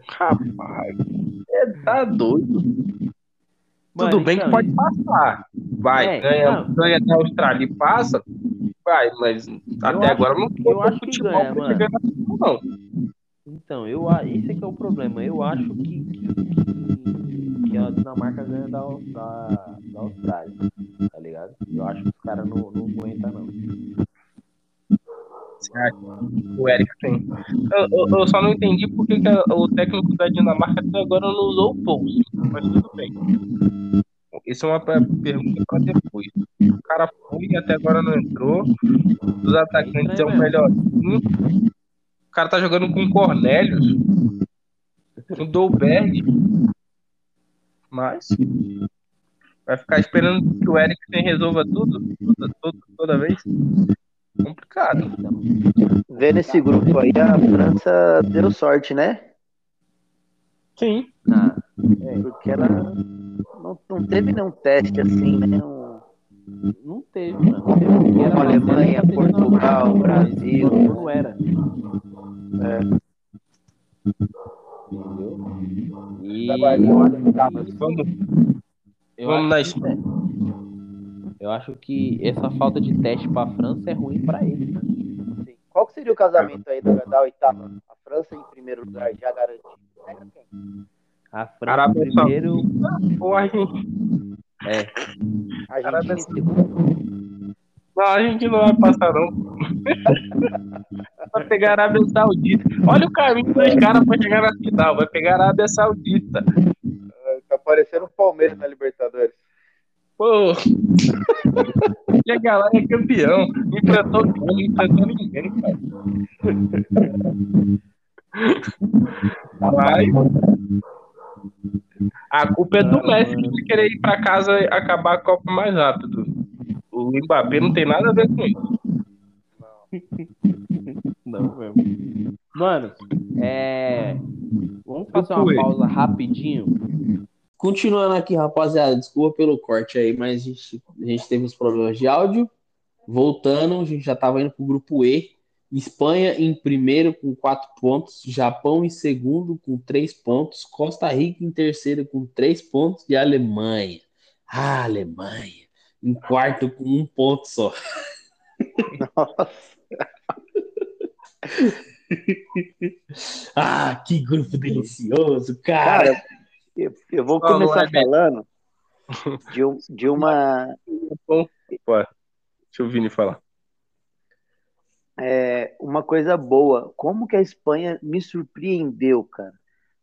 Rapaz, é, tá doido. Tudo Mano, bem então, que pode passar. Vai, É, ganha, não. ganha da Austrália e passa. Vai, mas até acho- agora não eu acho que ganha, mano. final, não. Então, eu, esse é que é o problema. Eu acho que, que, que a Dinamarca ganha da, da, da Austrália, tá ligado? Eu acho que os caras não, não aguentam, não. O Eric tem. Eu, eu- eu só não entendi por que, que a- o técnico da Dinamarca até agora não usou o pulso. Mas tudo bem. Isso é uma pe- pergunta para depois. O cara foi e até agora não entrou. Os atacantes é o melhor. O cara tá jogando com o Cornelius. Com o Dolberg. Mas. Vai ficar esperando que o Eriksen resolva tudo? Toda, toda, toda vez? Complicado. Vendo esse grupo aí, a França deu sorte, né? Sim. Ah, Porque ela não, não teve nenhum teste assim, né? Um- não teve, mano. Não teve, porque era Alemanha, Portugal, Brasil. Não era. É. Entendeu? E Agora, eu acho que- Vamos, vamos na que- Eu acho que essa falta de teste pra França é ruim pra eles, né? Sim. Qual que seria o casamento aí da, da oitava? A França em primeiro lugar, já garantido. Pega quem? A França Arábia primeiro. ou a gente. É, Argentina em segundo. Não, a gente não vai passar, não. Vai pegar a Arábia Saudita. Olha o caminho dos caras pra chegar na final. Vai pegar a Arábia Saudita. Tá parecendo o Palmeiras na Libertadores. Pô. Chega lá e é campeão. Não enfrentou ninguém, não enfrentou ninguém, cara. Mas. A culpa é do Messi de querer ir pra casa e acabar a Copa mais rápido. O Mbappé não tem nada a ver com isso. não mesmo. Mano, é. Vamos fazer uma pausa rapidinho. Continuando aqui, rapaziada, desculpa pelo corte aí, mas a gente, a gente teve uns problemas de áudio. voltando, a gente já estava indo para o grupo E. Espanha em primeiro com quatro pontos, Japão em segundo com três pontos, Costa Rica em terceiro com três pontos e Alemanha. Ah, Alemanha em quarto com um ponto só. Nossa. ah, que grupo delicioso, cara. cara eu, eu, vou começar falando de, um, de uma. Bom, deixa o Vini falar. É, uma coisa boa. Como que a Espanha me surpreendeu, cara?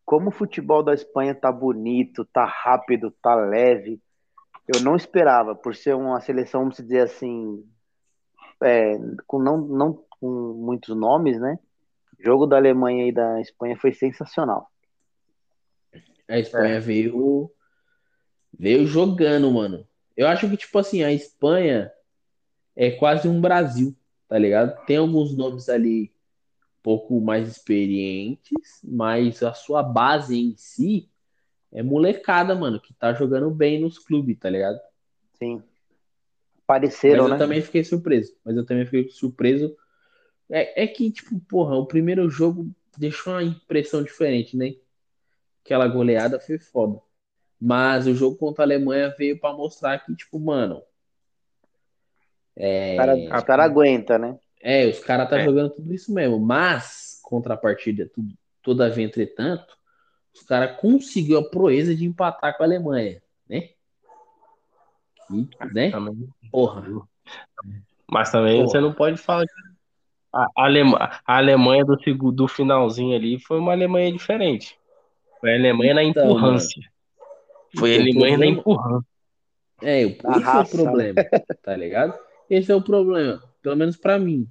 Como o futebol da Espanha tá bonito, tá rápido, tá leve. Eu não esperava, por ser uma seleção, vamos dizer assim, é, com não, não com muitos nomes, né? O jogo da Alemanha e da Espanha foi sensacional. A Espanha é. veio veio jogando, mano. Eu acho que tipo assim, a Espanha é quase um Brasil, tá ligado? Tem alguns nomes ali um pouco mais experientes, mas a sua base em si é molecada, mano, que tá jogando bem nos clubes, tá ligado? Sim. Pareceram, mas né? eu também fiquei surpreso. Mas eu também fiquei surpreso. É, é que, tipo, porra, o primeiro jogo deixou uma impressão diferente, né? Aquela goleada foi foda. Mas o jogo contra a Alemanha veio para mostrar que, tipo, mano. É... Os caras aguentam, né? É, os caras tá é. jogando tudo isso mesmo. Mas, contrapartida, tudo, todavia, entretanto, os caras conseguiu a proeza de empatar com a Alemanha, né? né? Também. Porra. Mas também Porra. você não pode falar que a, Alemanha, a Alemanha do, do finalzinho ali foi uma Alemanha diferente. Foi a Alemanha na então, empurrância. foi a Alemanha problema... na empurrância. É, esse é o problema, tá ligado? Esse é o problema, pelo menos para mim.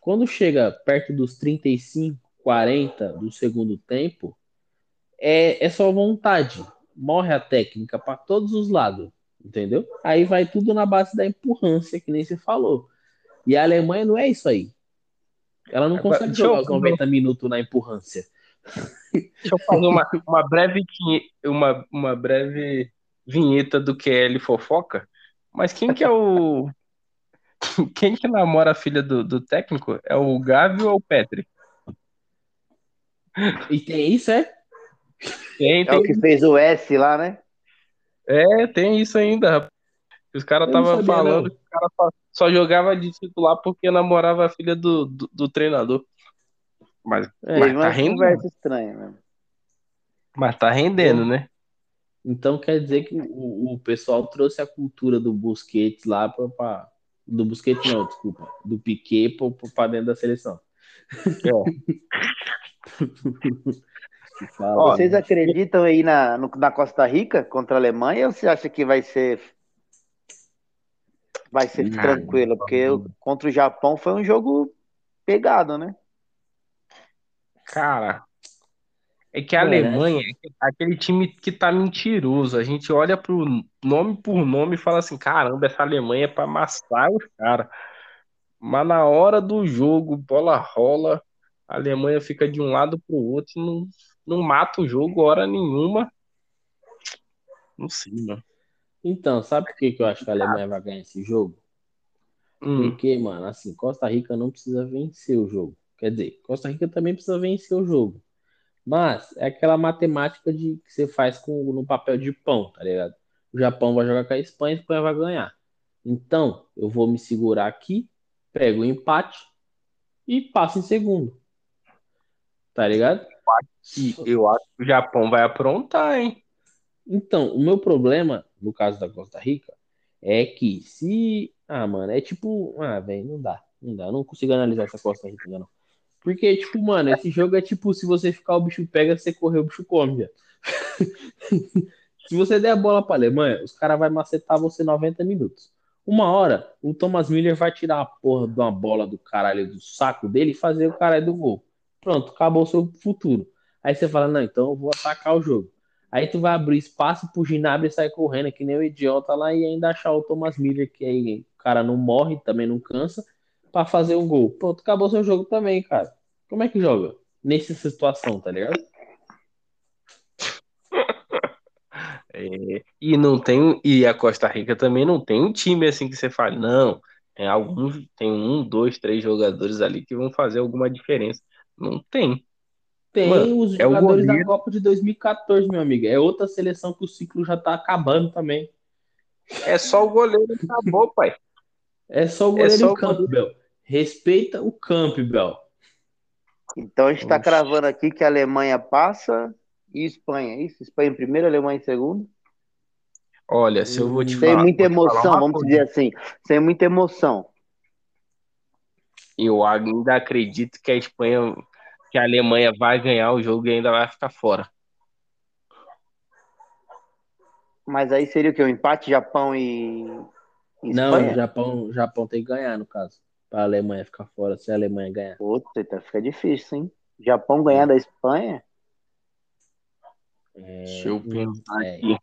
Quando chega perto dos 35, 40 do segundo tempo, é, é só vontade. Morre a técnica para todos os lados entendeu? Aí vai tudo na base da empurrância, que nem se falou. E a Alemanha não é isso aí. Ela não consegue Deixa jogar eu... os 90 minutos na empurrância. Deixa eu fazer uma, uma, breve, uma, uma breve vinheta do QL Fofoca. Mas quem que é o. Quem que namora a filha do, do técnico? É o Gavi ou o Petri? E tem isso, é? Tem, tem. É o que fez o S lá, né? É, tem isso ainda, rapaz. Os caras estavam falando não. que o cara só jogava de titular porque namorava a filha do, do, do treinador. Mas, é, mas tá rendendo. estranha mesmo. Mas tá rendendo, né? Então quer dizer que o, o pessoal trouxe a cultura do Busquets lá para do Busquets não, desculpa, do Piquet para dentro da seleção. É. Fala, Vocês né? acreditam aí na, no, na Costa Rica contra a Alemanha ou você acha que vai ser vai ser tranquilo? Porque contra o Japão foi um jogo pegado, né? Cara, é que a é, Alemanha é aquele time que tá mentiroso. A gente olha pro nome por nome e fala assim: caramba, essa Alemanha é pra amassar os caras. Mas na hora do jogo, bola rola, a Alemanha fica de um lado pro outro e não, não mata o jogo hora nenhuma. Não sei, mano. Então, sabe por que, que eu acho que a Alemanha vai ganhar esse jogo? Hum. Porque, mano, assim, Costa Rica não precisa vencer o jogo. Quer dizer, Costa Rica também precisa vencer o jogo. Mas é aquela matemática de que você faz com, no papel de pão, tá ligado? O Japão vai jogar com a Espanha, a Espanha vai ganhar. Então, eu vou me segurar aqui, pego o empate e passo em segundo. Tá ligado? eu acho que o Japão vai aprontar, hein? Então, o meu problema, no caso da Costa Rica, é que se. Ah, mano, é tipo. Ah, velho, não dá. Não dá. Eu não consigo analisar essa Costa Rica, não. Porque, tipo, mano, esse jogo é tipo, se você ficar, o bicho pega, você correr, o bicho come, já. se você der a bola pra Alemanha, os caras vão macetar você 90 minutos. Uma hora, o Thomas Miller vai tirar a porra de uma bola do caralho do saco dele e fazer o caralho do gol. Pronto, acabou o seu futuro. Aí você fala, não, então eu vou atacar o jogo. Aí tu vai abrir espaço pro Ginabri sair correndo, que nem o idiota lá, e ainda achar o Thomas Miller, que aí o cara não morre, também não cansa, para fazer um gol. Pronto, acabou seu jogo também, cara. Como é que joga? Nessa situação, tá ligado? É, e não tem e a Costa Rica também não tem um time assim que você fala não É, alguns, tem um, dois, três jogadores ali que vão fazer alguma diferença. Não tem. Tem Mano, os é jogadores da. Copa de 2014, meu amigo. É outra seleção que o ciclo já tá acabando também. É só o goleiro acabou, pai. É só o É goleiro só em o Campbell. Respeita o Campbell. Então a gente está cravando aqui que a Alemanha passa e Espanha, é isso? Espanha em primeiro, Alemanha em segundo. Olha, se eu vou te Sem falar. muita te falar emoção, vamos coisa. dizer assim. Sem muita emoção. Eu ainda acredito que a Espanha, que a Alemanha vai ganhar o jogo e ainda vai ficar fora. Mas aí seria o quê? Um empate Japão e, e Não, o Japão, o Japão tem que ganhar, no caso. Pra Alemanha ficar fora, se a Alemanha ganhar. Puta, então fica difícil, hein? Japão ganhar da Espanha? É, Deixa eu pensar é. aqui.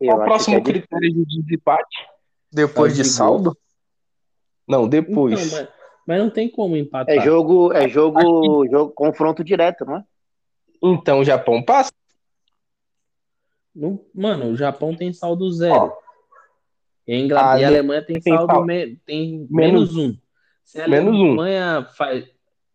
Eu Qual o próximo é critério de desempate? Depois Saldo de saldo? Não, depois. Então, mas, mas não tem como empatar. É jogo, é jogo, jogo, confronto direto, não é? Então o Japão passa? Não- mano, o Japão tem saldo zero. E a, A e a Ale- Alemanha tem tem saldo saldo. me- tem Menos- menos um. Se a Menos um. Alemanha faz.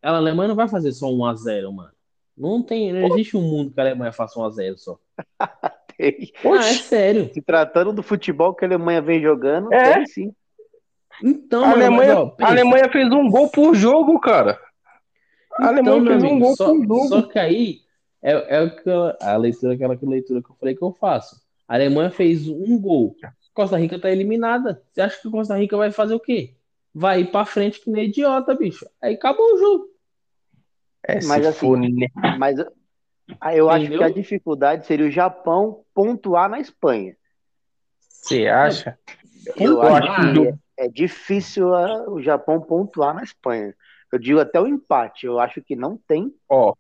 A Alemanha não vai fazer só 1 a 0 mano. Não tem, não existe um mundo que a Alemanha faça 1 a 0 só. Ah, é sério. Se tratando do futebol que a Alemanha vem jogando, É? tem sim. Então, A mano, Alemanha, mas, ó, a. Alemanha fez um gol por jogo, cara. A Alemanha Então, fez um amigo, gol só, por jogo. só que aí é, é o que eu- a leitura, aquela que- leitura que eu falei que eu faço. A Alemanha fez um gol. Costa Rica tá eliminada. Você acha que Costa Rica vai fazer o quê? Vai ir pra frente que nem idiota, bicho. Aí acabou o jogo. É, Mas se assim, for, né? Mas ah, eu acho Entendeu? que a dificuldade seria o Japão pontuar na Espanha. Você acha? Eu Pontuar? acho que é, é difícil ah, o Japão pontuar na Espanha. Eu digo até o empate. Eu acho que não tem. Ó,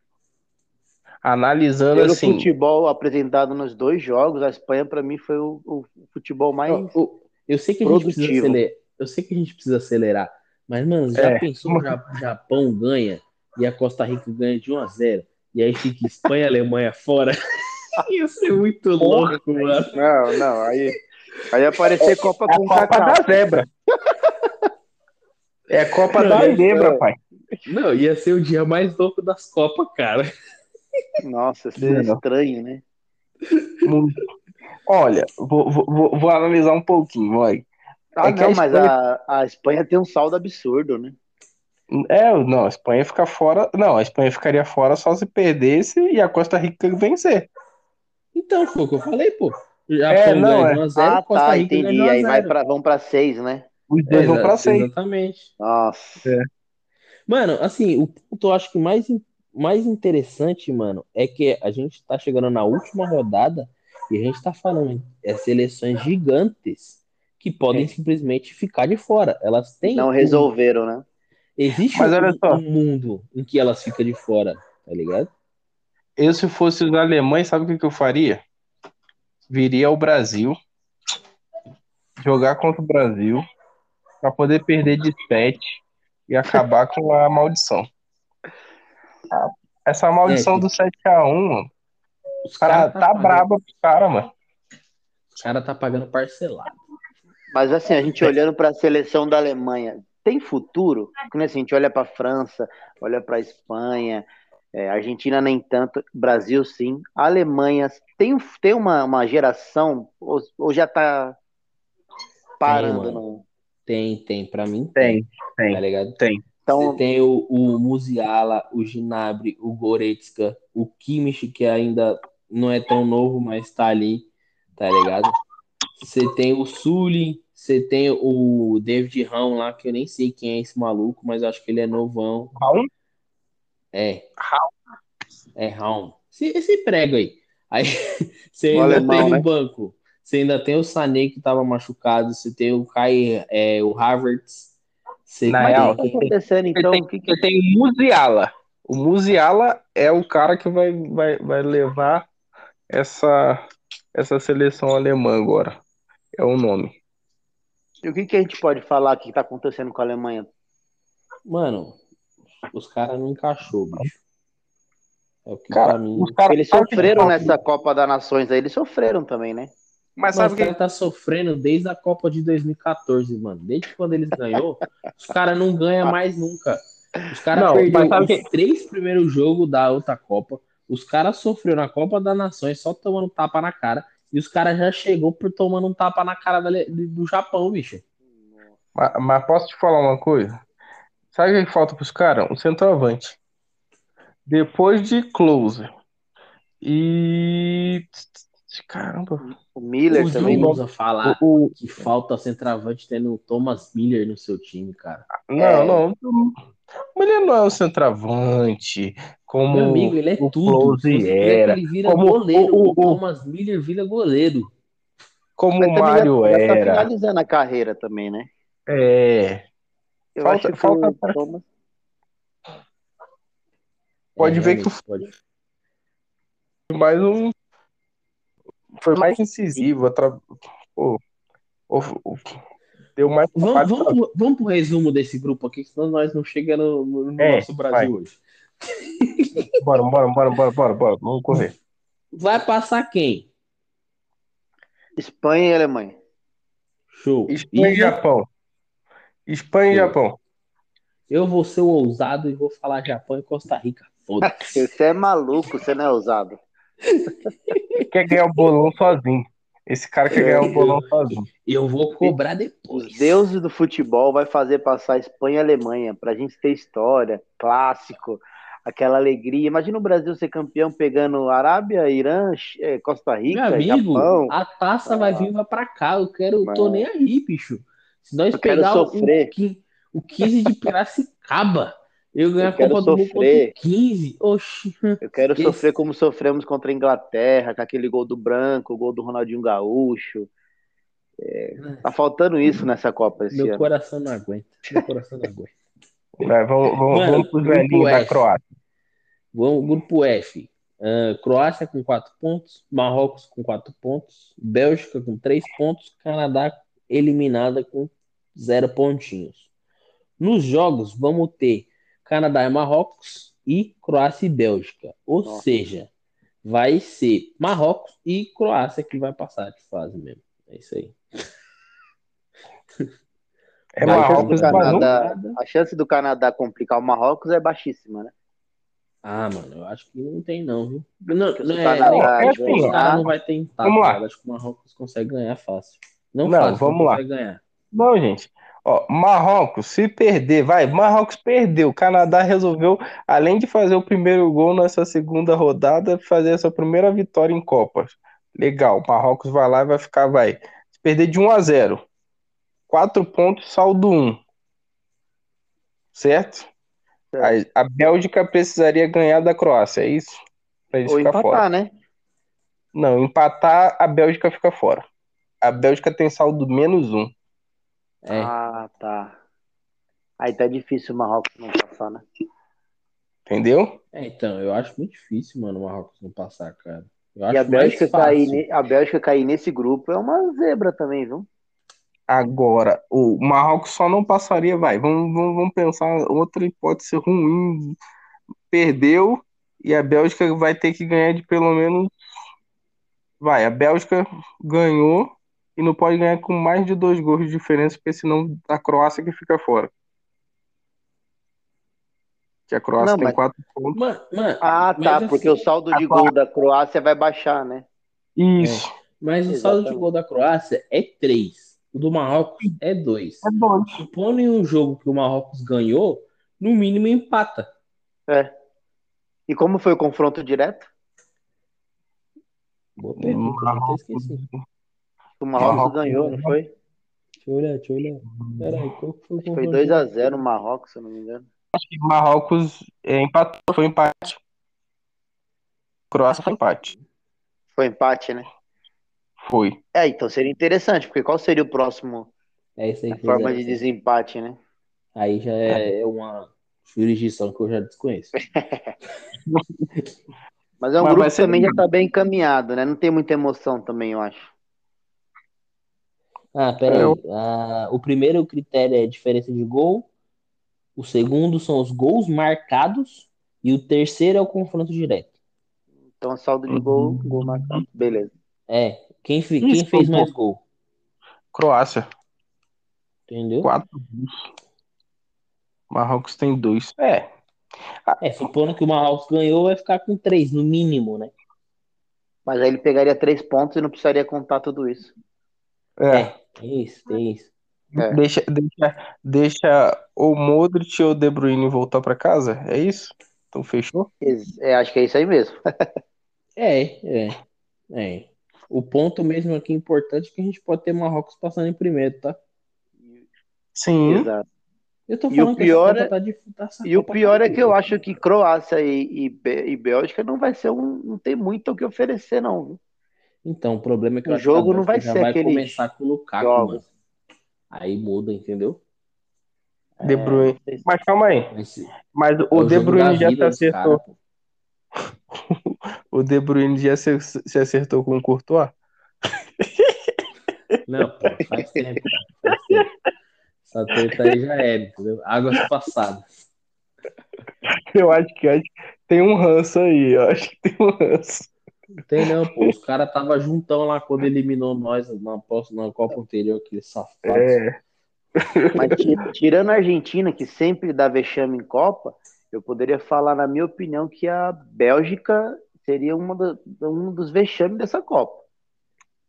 analisando Pelo assim, futebol apresentado nos dois jogos, a Espanha, para mim, foi o, o futebol mais. Eu, eu- eu sei que a gente precisa Produtivo. acelerar. Eu sei que a gente precisa acelerar. Mas, mano, já É. pensou que o Ja- Japão ganha e a Costa Rica ganha de 1 a 0 e aí fica Espanha e Alemanha fora? Ia ser muito louco, mano. Não, não. Aí, aí aparecer Copa é com Copa Cacau. da Zebra. É a Copa da Não, Zebra, é. pai. Não, ia ser o dia mais louco das Copas, cara. Nossa, isso é Não. estranho, né? Olha, vou, vou, vou- vou analisar um pouquinho, vai. Ah, É que a não, mas Espanha- a, a Espanha tem um saldo absurdo, né? É, não, a Espanha fica fora. Não, a Espanha ficaria fora só se perdesse e a Costa Rica vencer. Então, foi o que eu falei, pô. Japão É, não, é. de 1 a 0 Ah, Costa tá, Rica entendi. 1 a Aí vai 0. pra, vão pra seis, né? Os dois vão Exa- pra seis. Exatamente. Nossa. Mano, assim, o ponto eu acho que mais, mais interessante, mano, é que a gente tá chegando na última rodada e a gente tá falando é seleções gigantes que podem É. simplesmente ficar de fora. Elas têm. Não um- resolveram, né? Existe Mas um, olha só. um mundo em que elas ficam de fora, tá ligado? Eu, se fosse os alemães, sabe o que, que eu faria? Viria ao Brasil, jogar contra o Brasil, pra poder perder de 7 e acabar com a maldição. Essa maldição É, do 7x1, mano, Os tá, caras tá pagando- braba pro cara, mano. Os caras tá pagando parcelado. Mas assim, a gente olhando para a seleção da Alemanha, tem futuro? Porque assim, a gente olha para a França, olha para a Espanha, é, Argentina nem tanto, Brasil sim. A Alemanha tem, tem uma, uma geração, ou, ou já tá parando? mano. não? Tem, tem, pra mim Tem, tá tem, ligado? tem. Então, Você tem o, o Musiala, o Gnabry, o Goretzka, o Kimmich, que ainda não é tão novo, mas tá ali, tá ligado? Você tem o Sully, você tem o David Raum lá, que eu nem sei quem é esse maluco, mas eu acho que ele é novão. Raul? É. Raum? É Raum. Esse, esse prego aí. Aí você O ainda alemão, tem né? no banco. Você ainda tem o Sané que tava machucado, você tem o Kai, é, o Havertz. Você Na real, o que tá acontecendo então? O que tem o Musiala. O Musiala é o cara que vai, vai, vai levar essa, essa seleção alemã agora. É o nome. O que que a gente pode falar que tá acontecendo com a Alemanha? Mano, os caras não encaixou, bicho. É o que Cara, pra mim. os caras Eles que sofreram tá- nessa Copa das Nações aí, eles sofreram também, né? Mas Mas sabe o que cara tá sofrendo desde a Copa de 2014, mano. Desde quando eles ganhou, os caras não ganham mais nunca. Os caras Não, perderam os que- três primeiros jogos da outra Copa. Os caras sofreram na Copa das Nações só tomando tapa na cara. E os caras já chegou por tomando um tapa na cara do Japão, bicho. Mas, mas posso te falar uma coisa? Sabe o que falta pros caras? Um centroavante. Depois de Close. E. Caramba. O Miller Os também. não usa falar O, o- que falta centroavante tendo o Thomas Miller no seu time, cara. não, É. não. Mas ele não é um centroavante. Como Meu amigo, ele é o tudo. Close quiser era. ele vira Como goleiro. o- O, o- Thomas Miller vira goleiro. como Mas o Mário já, já tá era. finalizando a carreira também, né? É. Eu Falta- acho que falta- o Thomas. Pode É, ver que pode. mais um. Foi mais incisivo. atra- Pô, o- o- deu mais Vamos, vamos, pro, vamos pro resumo desse grupo aqui, senão nós não chegamos no, no É, nosso Brasil vai. hoje. Bora, bora, bora, bora, bora, bora. Vamos correr. Vai passar quem? Espanha e Alemanha. Show. Espanha e Japão. Espanha e. Japão. eu vou ser o ousado e vou falar Japão e Costa Rica. Foda-se. Você é maluco, você não é ousado. Quer ganhar o bolão sozinho. Esse cara quer ganhar o bolão sozinho. Eu vou cobrar depois. Os deuses do futebol vai fazer passar Espanha e Alemanha pra gente ter história, clássico, aquela alegria. Imagina o Brasil ser campeão pegando Arábia, Irã, eh, Costa Meu Rica, amigo, Japão. a taça vai vir vai pra cá. Eu quero, Mas- tô nem aí, bicho. Se nós pegar o, o, qui- o 15 de Piracicaba, eu ganhar Eu a Copa do Mundo contra sofrer. o 15. Oxi. Eu quero Esse- sofrer como sofremos contra a Inglaterra, com aquele gol do Branco, o gol do Ronaldinho Gaúcho. É, tá faltando isso nessa Copa esse Meu ano. coração não aguenta. Meu coração não aguenta. Vai, vamos, vamos, Mano, vamos pros velhinhos da F. Croácia. Vamos, grupo F. Ah, Croácia com 4 pontos, Marrocos com 4 pontos, Bélgica com 3 pontos, Canadá eliminada com 0 pontinhos. Nos jogos, vamos ter Canadá e Marrocos e Croácia e Bélgica. Ou Nossa. seja, vai ser Marrocos e Croácia que vai passar de fase mesmo. É isso aí. É Marrocos, não- Canadá. A chance do Canadá complicar o Marrocos é baixíssima, né? Ah, mano, eu acho que não tem não, viu? Não, não é, Canadá nem- é acho que assim, não vai tentar. Vamos lá. Acho que o Marrocos consegue ganhar fácil. Não, Não, fácil, vamos mas lá. consegue ganhar. Não, gente. Ó, Marrocos, se perder, vai. Marrocos perdeu. O Canadá resolveu, além de fazer o primeiro gol nessa segunda rodada, fazer essa primeira vitória em Copas. Legal. Marrocos vai lá e vai ficar, vai. Se perder de 1 a 0. 4 pontos, saldo 1. Certo? A, a Bélgica precisaria ganhar da Croácia, é isso? Pra eles Ou ficar empatar, fora. né? Não, empatar, a Bélgica fica fora. A Bélgica tem saldo menos 1. É. Ah, tá. Aí tá difícil o Marrocos não passar, né? Entendeu? É, então, eu acho muito difícil, mano, o Marrocos não passar, cara. Eu E acho a Bélgica, cair, a Bélgica cair nesse grupo é uma zebra também, viu? Agora, o Marrocos só não passaria, vai. Vamos, vamos, vamos pensar outra hipótese ruim. Perdeu e a Bélgica vai ter que ganhar de pelo menos. Vai, a Bélgica ganhou e não pode ganhar com mais de dois gols de diferença, porque senão a Croácia que fica fora. Que a Croácia Não, tem mas- quatro pontos. Ah, tá, assim, porque o saldo de gol da Croácia vai baixar, né? Isso. Mas o saldo de Exatamente. gol da Croácia é 3. O do Marrocos é 2. É dois. Supondo em um jogo que o Marrocos ganhou, no mínimo empata. É. E como foi o confronto direto? Boa pergunta, eu esqueci. O Marrocos ganhou, não foi? Deixa eu olhar, deixa eu olhar. Peraí, qual que foi o Acho que foi confronto? 2x0 o Marrocos, se eu não me engano. Marrocos é, empatou, foi empate. Croácia foi empate. Foi empate, né? Foi. É, então seria interessante, porque qual seria o próximo É isso aí. forma de desempate, né? Aí já é uma jurisdição que eu já desconheço. Mas é um Mas grupo que também já legal. tá bem encaminhado, né? Não tem muita emoção também, eu acho. Ah, peraí. Eu- Ah, o primeiro critério é diferença de gol. O segundo são os gols marcados. E o terceiro é o confronto direto. Então, saldo de gol, gol marcado. Beleza. É, Quem, fe- quem Isso, fez mais gol? Croácia, Entendeu? quatro gols. Marrocos tem dois. É, É, supondo que o Marrocos ganhou, vai ficar com três, no mínimo, né? Mas aí ele pegaria três pontos e não precisaria contar tudo isso. é. É, tem isso, tem isso. É. Deixa, deixa, deixa o Modric ou o De Bruyne voltar pra casa? É isso? Então fechou? É, acho que é isso aí mesmo. É, é, é. O ponto mesmo aqui importante é que a gente pode ter Marrocos passando em primeiro, tá? Sim. Exato. Eu tô E falando o pior é- tá de, essa E o pior tá é que eu acho que Croácia e, e, e Bélgica não vai ser um. não tem muito o que oferecer, não. viu? Então, o problema é que O jogo não vai ser vai aquele começar com o Lukaku, mano. Aí muda, entendeu? De Bruyne. Mas calma aí. Mas é o o De Bruyne já dos acertou. O De Bruyne já se, se acertou com o Courtois? Não, pô, faz tempo. Faz tempo. Essa treta aí já era, entendeu? Águas passadas. Eu acho que, acho que tem um ranço aí. Eu acho que tem um ranço. Tem não, pô. Os caras tava juntão lá quando eliminou nós na, na Copa anterior, aquele safado. É. Mas ti- tirando a Argentina, que sempre dá vexame em Copa, eu poderia falar, na minha opinião, que a Bélgica seria uma da- um dos vexames dessa Copa.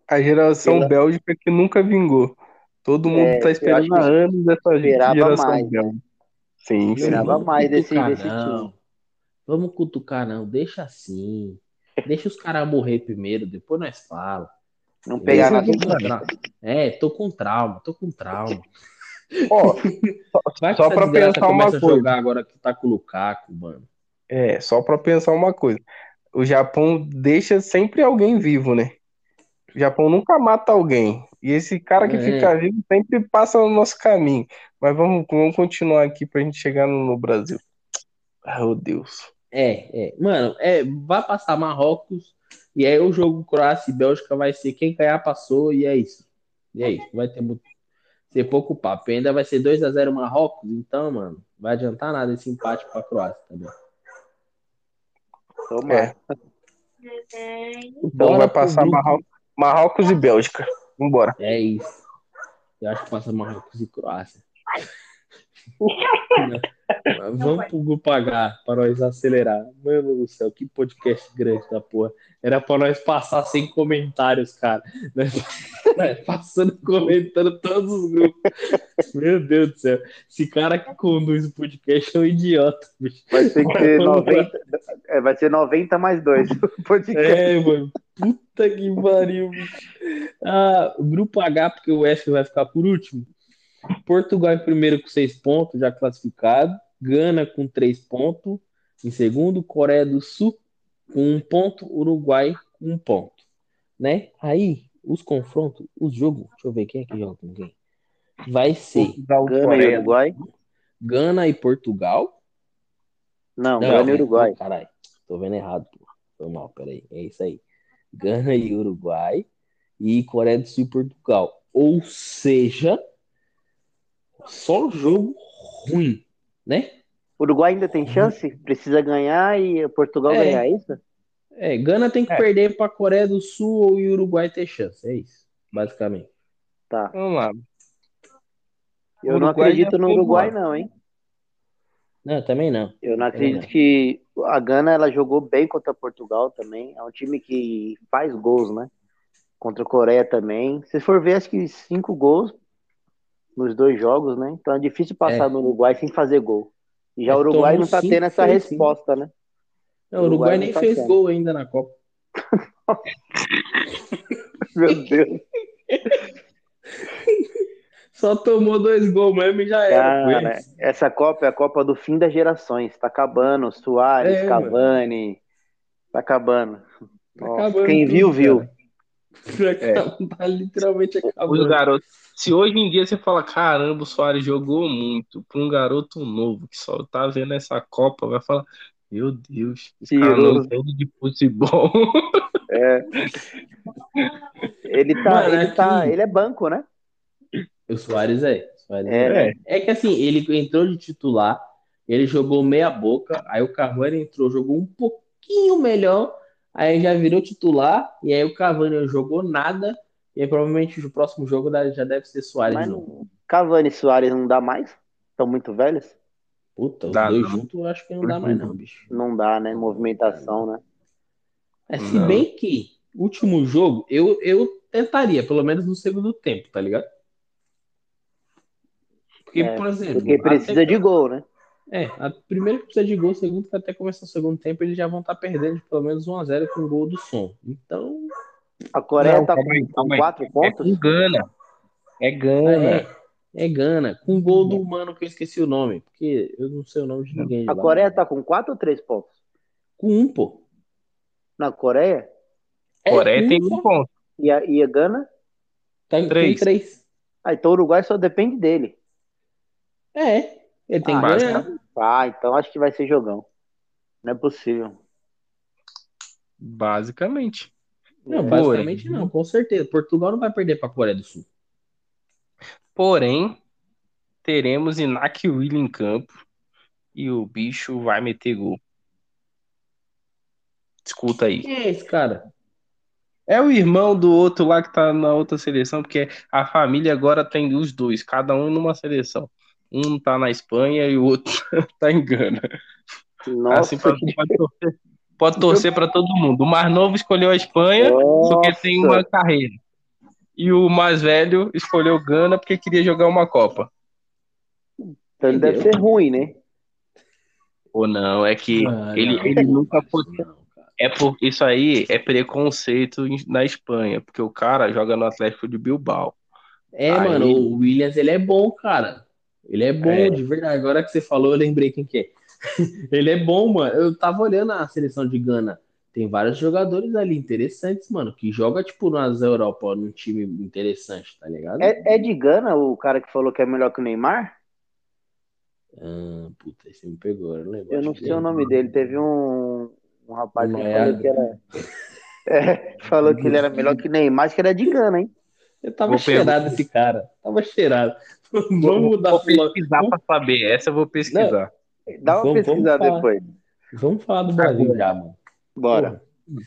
A geração Pela- Bélgica que nunca vingou. Todo mundo É, tá esperando há anos essa esperava geração mais, né? Bélgica. Sim, Não, sim. Esperava vamos mais desse- cutucar, desse não. time. Vamos cutucar, não. Deixa assim. Deixa os caras morrer primeiro, depois nós fala. Não pegar Eu na tô com tra- É, tô com trauma, tô com trauma. Ó, Só essa pra pensar uma coisa. jogar agora que tá com o Lukaku, mano. é, só pra pensar uma coisa. O Japão deixa sempre alguém vivo, né? O Japão nunca mata alguém. E esse cara que É. fica vivo sempre passa no nosso caminho. Mas vamos, vamos continuar aqui pra gente chegar no, no Brasil. Meu Deus. É, é. Mano, é, vai passar Marrocos e aí o jogo Croácia e Bélgica vai ser quem ganhar passou e é isso. E é isso. Vai ter muito, ser pouco papo. E ainda vai ser 2 a 0 Marrocos, então, mano, vai adiantar nada esse empate pra Croácia também. Tomara. É. Então Bora vai passar. Marrocos, Marrocos e Bélgica. Vambora. É isso. Eu acho que passa Marrocos e Croácia. Vamos pro grupo H para nós acelerar. Mano do céu, que podcast grande da porra. Era pra nós passar sem comentários, cara. Nós- nós Passando, comentando todos os grupos. Meu Deus do céu. Esse cara que conduz o podcast é um idiota, bicho. Vai ter que ser 90, é, vai ser 90 mais 2. É, mano. Puta que pariu. bicho. Ah, o grupo H, porque o F vai ficar por último. Portugal em primeiro com seis pontos, já classificado. Gana com três pontos. Em segundo, Coreia do Sul com um ponto. Uruguai com um ponto. Né? Aí, os confrontos, os jogos. Deixa eu ver quem é que joga com quem. Vai ser Portugal, Gana e Coreia. Uruguai? Gana e Portugal. Não, Gana e Uruguai. Caralho, tô vendo errado, pô. Foi mal, peraí. É isso aí. Gana e Uruguai e Coreia do Sul e Portugal. Ou seja, só jogo ruim, né? Uruguai ainda tem chance? Precisa ganhar e Portugal É. ganhar, é isso? É, Gana tem que É. perder pra Coreia do Sul ou e Uruguai ter chance. É isso, basicamente. Tá. Vamos lá. Eu não Uruguai acredito já no Uruguai, embora. não, hein? Não, também não. Eu não acredito não. que a Gana ela jogou bem contra Portugal também. É um time que faz gols, né? Contra a Coreia também. Se for ver, acho que cinco gols nos dois jogos, né? Então é difícil passar É. no Uruguai sem fazer gol. E já É, o Uruguai não tá cinco, tendo essa resposta, né? Não, o Uruguai Uruguai nem não tá fez tendo. gol ainda na Copa. Meu Deus. Só tomou dois gols mesmo e já era. Cara, eles. essa Copa é a Copa do fim das gerações. Tá acabando. Soares, É, Cavani. Tá acabando. Tá Nossa, acabando quem tudo, viu, viu. cara. Tá literalmente Os acabando. garotos. Se hoje em dia você fala, caramba, o Soares jogou muito, para um garoto novo que só tá vendo essa Copa, vai falar, meu Deus, esse cara não Tirou. entende de futebol. Ele tá, Mano, ele tá, aqui- ele é banco, né? O Soares é. O Soares É. é. É que assim, ele entrou de titular, ele jogou meia boca, aí o Cavani entrou, jogou um pouquinho melhor, Aí já virou titular, e aí o Cavani não jogou nada, e aí provavelmente o próximo jogo já deve ser Soares. Mas não, Cavani e Soares não dá mais? Estão muito velhos? Puta, os Dá, dois juntos eu acho que não dá mais não, bicho. Não dá, né? Movimentação, né? É, se Não. bem que, último jogo, eu, eu tentaria, pelo menos no segundo tempo, tá ligado? Porque, É, por exemplo, Porque precisa até- de gol, né? É, a primeira que precisa de gol, segundo que até começar o segundo tempo, eles já vão estar perdendo de pelo menos 1x0 com o gol do som. Então, A Coreia Não, tá calma aí, com, calma com aí. quatro É pontos. com Gana. É Gana. é, é Gana. Com o gol do mano que eu esqueci o nome, porque eu não sei o nome de ninguém. A lá. Coreia tá com quatro ou três pontos? Com um, pô. Na Coreia? É, Coreia tem um ponto. E a, e a Gana? Tá em Três. tem três. Ah, então o Uruguai só depende dele. É, ele tem Ah, que. Ah, então acho que vai ser jogão. Não é possível. Basicamente. Não, basicamente não, com certeza. Portugal não vai perder pra Coreia do Sul. Porém, teremos Inak Will em campo e o bicho vai meter gol. Escuta aí. Quem é esse cara? É o irmão do outro lá que tá na outra seleção, porque a família agora tem os dois, cada um numa seleção. Um tá na Espanha e o outro tá em Gana. Nossa, assim pode torcer, pode torcer pra todo mundo. O mais novo escolheu a Espanha porque tem uma carreira. E o mais velho escolheu Gana porque queria jogar uma Copa. Então ele deve ser ruim, né? Ou não, é que Ah, ele, não, ele não nunca foi. É por isso aí é preconceito na Espanha, porque o cara joga no Atlético de Bilbao. É, Aí- mano, o Williams, ele é bom, cara. Ele é bom, É. de verdade. Agora que você falou, eu lembrei quem que é. ele é bom, mano. Eu tava olhando a seleção de Gana. Tem vários jogadores ali interessantes, mano, que joga, tipo, nas Europa, num time interessante, tá ligado? É, é de Gana o cara que falou que é melhor que o Neymar? Ah, puta, esse me pegou, eu não lembro. Eu não sei o é. nome dele. Teve um, um rapaz que falou que era. É, falou que ele era melhor que o Neymar, acho que era de Gana, hein? Eu tava Vou cheirado esse cara. Tava cheirado. Vamos mudar Vou pesquisar pra saber. Essa eu vou pesquisar. Dá uma Vamos- vamos pesquisada falar. depois. Vamos falar do Brasil já, mano. Bora.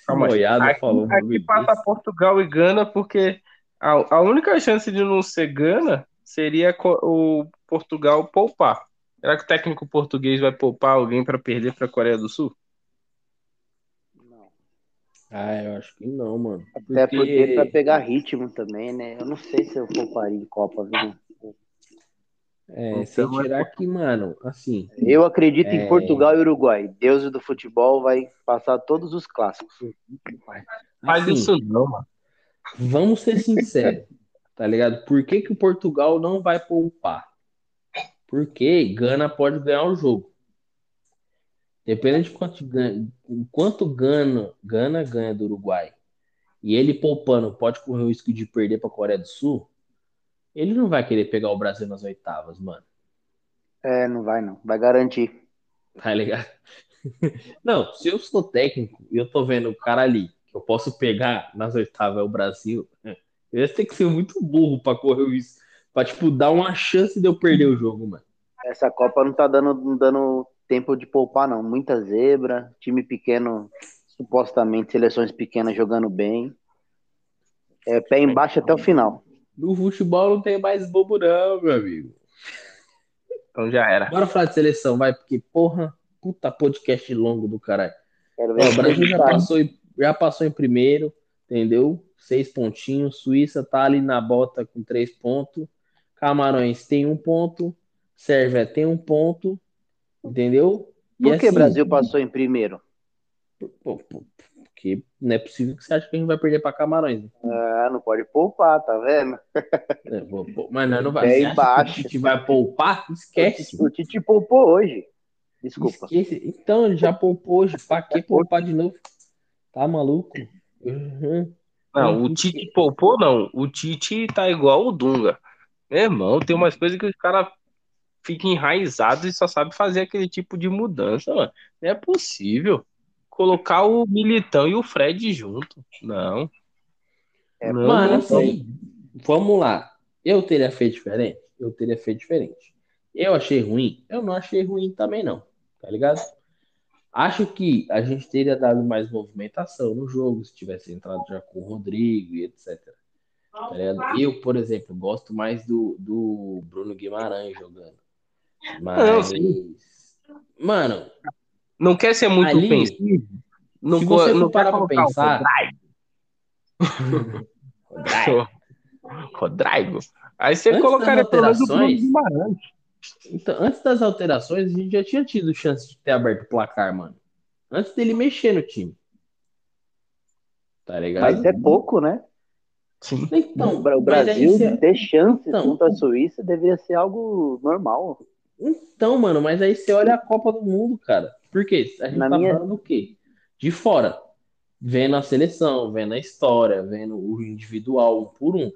Calma Aqui, falou aqui passa desse. Portugal e Gana, porque a, a única chance de não ser Gana seria o Portugal poupar. Será que o técnico português vai poupar alguém para perder para a Coreia do Sul? Não. Ah, eu acho que não, mano. Até porque pra pegar ritmo também, né? Eu não sei se eu pouparia em Copa, viu? É, sem Então, é tirar que, mano, assim, Eu acredito É. em Portugal e Uruguai. Deuses do futebol vai passar todos os clássicos. Assim, isso não, mano. vamos ser sinceros, tá ligado? Por que que o Portugal não vai poupar? Porque Gana pode ganhar o jogo. Dependendo de quanto ganha, quanto Gana, Gana ganha do Uruguai e ele poupando pode correr o risco de perder para a Coreia do Sul, ele não vai querer pegar o Brasil nas oitavas, mano. É, não vai não. Vai garantir. Tá ligado? Não, se eu sou técnico e eu tô vendo o cara ali, que eu posso pegar nas oitavas é o Brasil, eu ia ter que ser muito burro pra correr isso. Pra, tipo, dar uma chance de eu perder o jogo, mano. Essa Copa não tá dando, não dando tempo de poupar, não. Muita zebra, time pequeno, supostamente seleções pequenas jogando bem. É pé embaixo até o final. No futebol não tem mais bobo, não, meu amigo. Então já era. Bora falar de seleção, vai, porque, porra, puta podcast longo do caralho. Ó, o Brasil já passou, em- já passou em primeiro, entendeu? Seis pontinhos. Suíça tá ali na bota com três pontos. Camarões tem um ponto. Sérvia tem um ponto. Entendeu? E Por que o assim, Brasil passou em primeiro? pô, pô, Porque não é possível que você ache que a gente vai perder para Camarões. né? Ah, não pode poupar, tá vendo? É, pô, Mas nós não vai. Acha embaixo. que a gente vai poupar? Esquece. O Tite poupou hoje. Desculpa. Esquece. Então, ele já poupou hoje. Pra que poupar de novo? Tá maluco? Uhum. Não, o Tite poupou, não. O Tite tá igual o Dunga. Meu irmão, tem umas coisas que os caras ficam enraizados e só sabe fazer aquele tipo de mudança, mano. Não é possível. Colocar o Militão e o Fred junto. Não. É, Não, Mano, não, assim, vamos lá. Eu teria feito diferente? Eu teria feito diferente. Eu achei ruim? Eu não achei ruim também, não. Tá ligado? Acho que a gente teria dado mais movimentação no jogo se tivesse entrado já com o Rodrigo e etc. Tá eu, por exemplo, gosto mais do, do Bruno Guimarães jogando. Mas. Mano. Não quer ser muito ali, ofensivo. Não, se você não parar pra pensar. Rodrigo. Rodrigo. Aí você colocaria pelo menos o Bruno Guimarães. Então, antes das alterações, a gente já tinha tido chance de ter aberto o placar, mano. Antes dele mexer no time. Tá ligado? Mas é pouco, né? Sim. Então, o Brasil você... ter chance então, contra a Suíça deveria ser algo normal. Então, mano, mas aí você olha a Copa do Mundo, cara. Por quê? A gente Na tá minha... falando do quê? De fora. Vendo a seleção, vendo a história, vendo o individual um por um.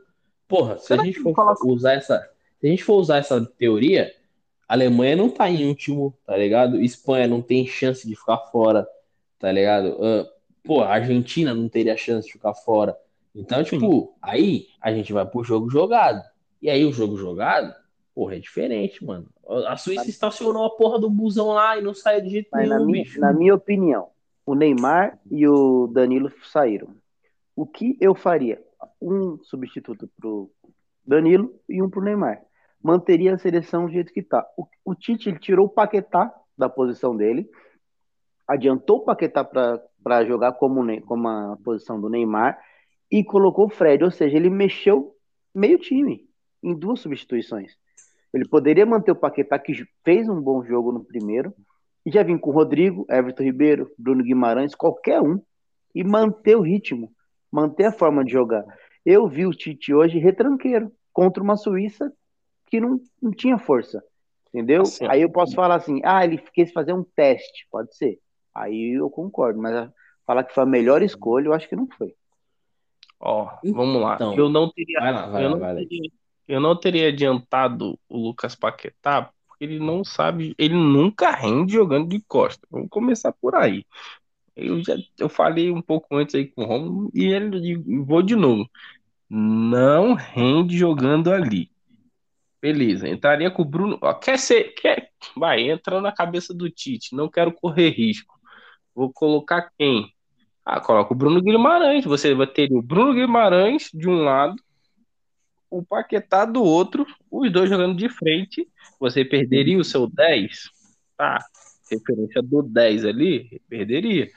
Porra, se Será a gente for usar essa. Se a gente for usar essa teoria, a Alemanha não tá em último, tá ligado? Espanha não tem chance de ficar fora, tá ligado? Uh, pô, a Argentina não teria chance de ficar fora. Então, tipo, aí a gente vai pro jogo jogado. E aí o jogo jogado, porra, é diferente, mano. A Suíça estacionou a porra do busão lá e não saiu de jeito Mas nenhum, na minha, na minha opinião, o Neymar e o Danilo saíram. O que eu faria? Um substituto pro Danilo e um pro Neymar manteria a seleção do jeito que está. O, o, Tite ele tirou o Paquetá da posição dele, adiantou o Paquetá para jogar como, como a posição do Neymar e colocou o Fred, ou seja, ele mexeu meio time em duas substituições. Ele poderia manter o Paquetá, que fez um bom jogo no primeiro, e já vir com o Rodrigo, Everton Ribeiro, Bruno Guimarães, qualquer um, e manter o ritmo, manter a forma de jogar. Eu vi o Tite hoje retranqueiro contra uma Suíça que não, não tinha força. Entendeu? Assim, aí eu posso falar assim, ah, ele quis fazer um teste, pode ser. Aí eu concordo, mas falar que foi a melhor escolha, eu acho que não foi. Ó, vamos lá. Então, eu não teria, vai lá, vai eu, lá, não vai teria eu não teria adiantado o Lucas Paquetá, porque ele não sabe, ele nunca rende jogando de costa. Vamos começar por aí. Eu já eu falei um pouco antes aí com o Romulo e ele vou de novo. Não rende jogando ali. Beleza, entraria com o Bruno. Ó, quer ser. Quer... Vai, entra na cabeça do Tite. Não quero correr risco. Vou colocar quem? Ah, coloca o Bruno Guimarães. Você vai ter o Bruno Guimarães de um lado, o Paquetá do outro, os dois jogando de frente. Você perderia o seu 10? Tá. Referência do 10 ali, perderia.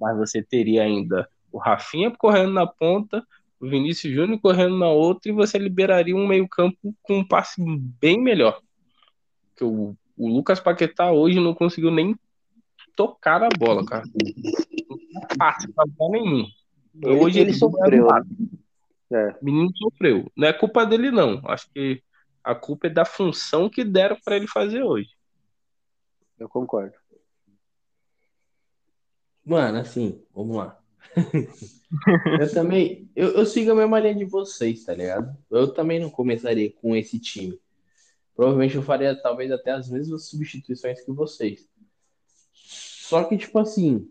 Mas você teria ainda o Rafinha correndo na ponta, o Vinícius Júnior correndo na outra e você liberaria um meio-campo com um passe bem melhor. Que o, o Lucas Paquetá hoje não conseguiu nem tocar a bola, cara. Não passe pra bola nenhum. Hoje ele, ele sofreu. É. O menino sofreu. Não é culpa dele, não. Acho que a culpa é da função que deram para ele fazer hoje. Eu concordo. Mano, assim, vamos lá. eu também, eu, eu sigo a mesma linha de vocês, tá ligado? Eu também não começaria com esse time. Provavelmente eu faria talvez até as mesmas substituições que vocês. Só que, tipo assim,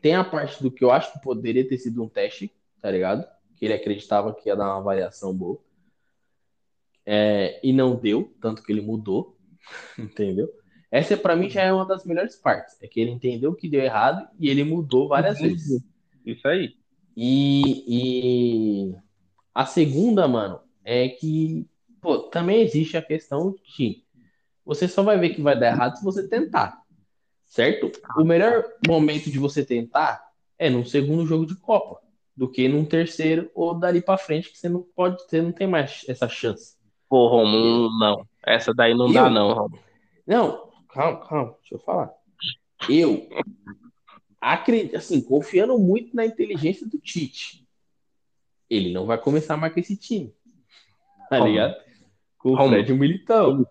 tem a parte do que eu acho que poderia ter sido um teste, tá ligado? Que ele acreditava que ia dar uma variação boa. É, e não deu, tanto que ele mudou, entendeu? Essa, para mim, já é uma das melhores partes. É que ele entendeu que deu errado e ele mudou várias uhum. vezes. Isso aí. E, e a segunda, mano, é que pô, também existe a questão de você só vai ver que vai dar errado se você tentar. Certo? O melhor momento de você tentar é no segundo jogo de Copa, do que num terceiro ou dali para frente que você não pode, você não tem mais essa chance. Pô, Romulo, não. Essa daí não dá não, Romulo. Não, calma, calma, deixa eu falar. Eu acredito, assim, confiando muito na inteligência do Tite. Ele não vai começar mais com esse time. Tá ligado? Com o Fred Militão.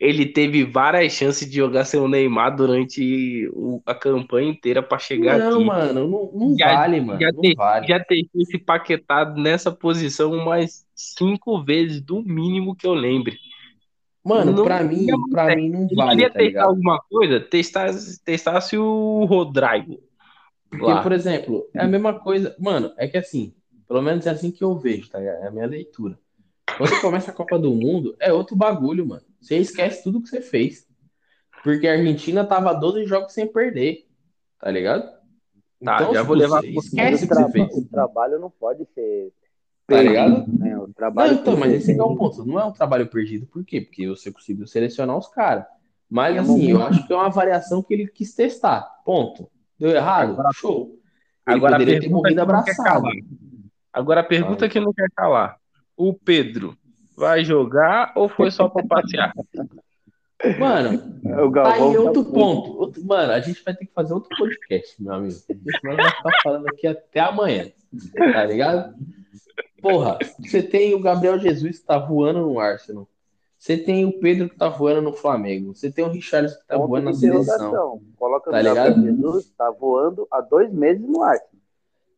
Ele teve várias chances de jogar sem o Neymar durante o, a campanha inteira para chegar não, aqui. Não, mano, não, não já, vale, mano. Já, não vale. já deixou esse paquetado nessa posição umas cinco vezes, do mínimo que eu lembre. Mano, não, pra mim, pra mim não vale. Queria tá testar ligado? alguma coisa, testar, testasse o Rodrigo. Porque, lá. por exemplo, é a mesma coisa. Mano, é que assim, pelo menos é assim que eu vejo, tá ligado? É a minha leitura. Quando você começa a Copa do Mundo, é outro bagulho, mano. Você esquece tudo que você fez. Porque a Argentina tava 12 jogos sem perder. Tá ligado? Tá, Então, já tipo, vou levar você pro esquece o, o que você fez. o trabalho não pode ser. Tá ligado? perdido, Né? O Não, trabalho então, tem mas que esse é o ponto. Não é um trabalho perdido. Por quê? Porque você conseguiu selecionar os caras. Mas, É assim, eu acho que é uma variação que ele quis testar. Ponto. Deu errado? Agora- Show. Ele Agora a poderia ter pergunta morrido não abraçado. Agora a pergunta que não quer calar. O Pedro vai jogar ou foi só pra passear? Mano, O tá Galvão aí outro ponto. Outro- Mano, a gente vai ter que fazer outro podcast, meu amigo. Nós vamos ficar falando aqui até amanhã. Tá ligado? Porra, você tem o Gabriel Jesus que tá voando no Arsenal. Você tem o Pedro que tá voando no Flamengo. Você tem o Richarlison que tá Ponto voando na seleção. Coloca Tá o Gabriel ligado? Jesus, tá voando há dois meses no ar.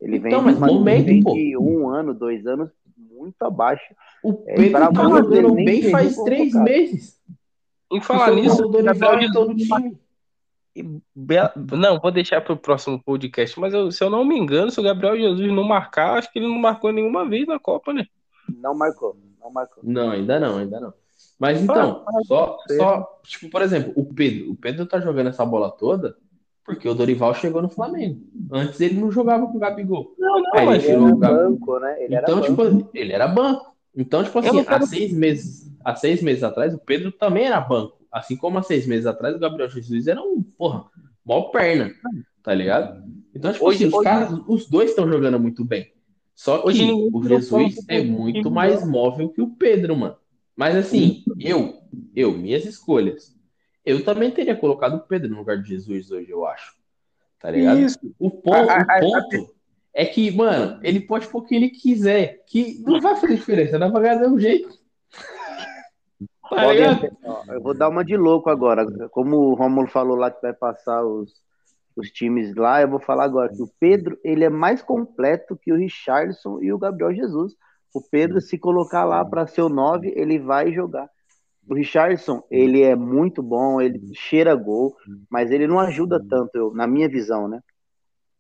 Ele vem, Então, mas momento, vem pô. de um ano, dois anos, muito abaixo. O É, Pedro tá jogando bem faz três convocado. meses. Em falar O nisso, Dorival Gabriel é todo Jesus time. Não, vou deixar para o próximo podcast, mas eu- se eu não me engano, se o Gabriel Jesus não marcar, acho que ele não marcou nenhuma vez na Copa, né? Não marcou, não marcou. Não, ainda não, ainda não. Mas então, só, só, tipo, por exemplo, o Pedro. O Pedro tá jogando essa bola toda porque o Dorival chegou no Flamengo. Antes ele não jogava com o Gabigol. Não, não, Aí ele Ele tirou era o Gab- banco, né? Ele Então, era tipo, banco. ele era banco. Então, tipo assim, há seis meses, há seis meses atrás, o Pedro também era banco. Assim como há seis meses atrás, o Gabriel Jesus era um, porra, mó perna, tá ligado? Então, tipo Hoje- assim, os hoje- caras, os dois estão jogando muito bem. Só que Hoje o Jesus é muito mais móvel que o Pedro, mano. Mas assim, eu, eu, minhas escolhas, eu também teria colocado o Pedro no lugar de Jesus hoje, eu acho. Tá ligado? Isso. O ponto, A- a- o ponto é que, mano, ele pode pôr o que ele quiser, que não vai fazer diferença, não vai ganhar de um jeito. Tá ligado? eu vou dar uma de louco agora. Como o Romulo falou lá que vai passar os, os times lá, eu vou falar agora que o Pedro ele é mais completo que o Richardson e o Gabriel Jesus. O Pedro, se colocar lá para ser o 9, ele vai jogar. O Richardson, ele é muito bom, ele cheira gol, mas ele não ajuda tanto, eu- na minha visão, né?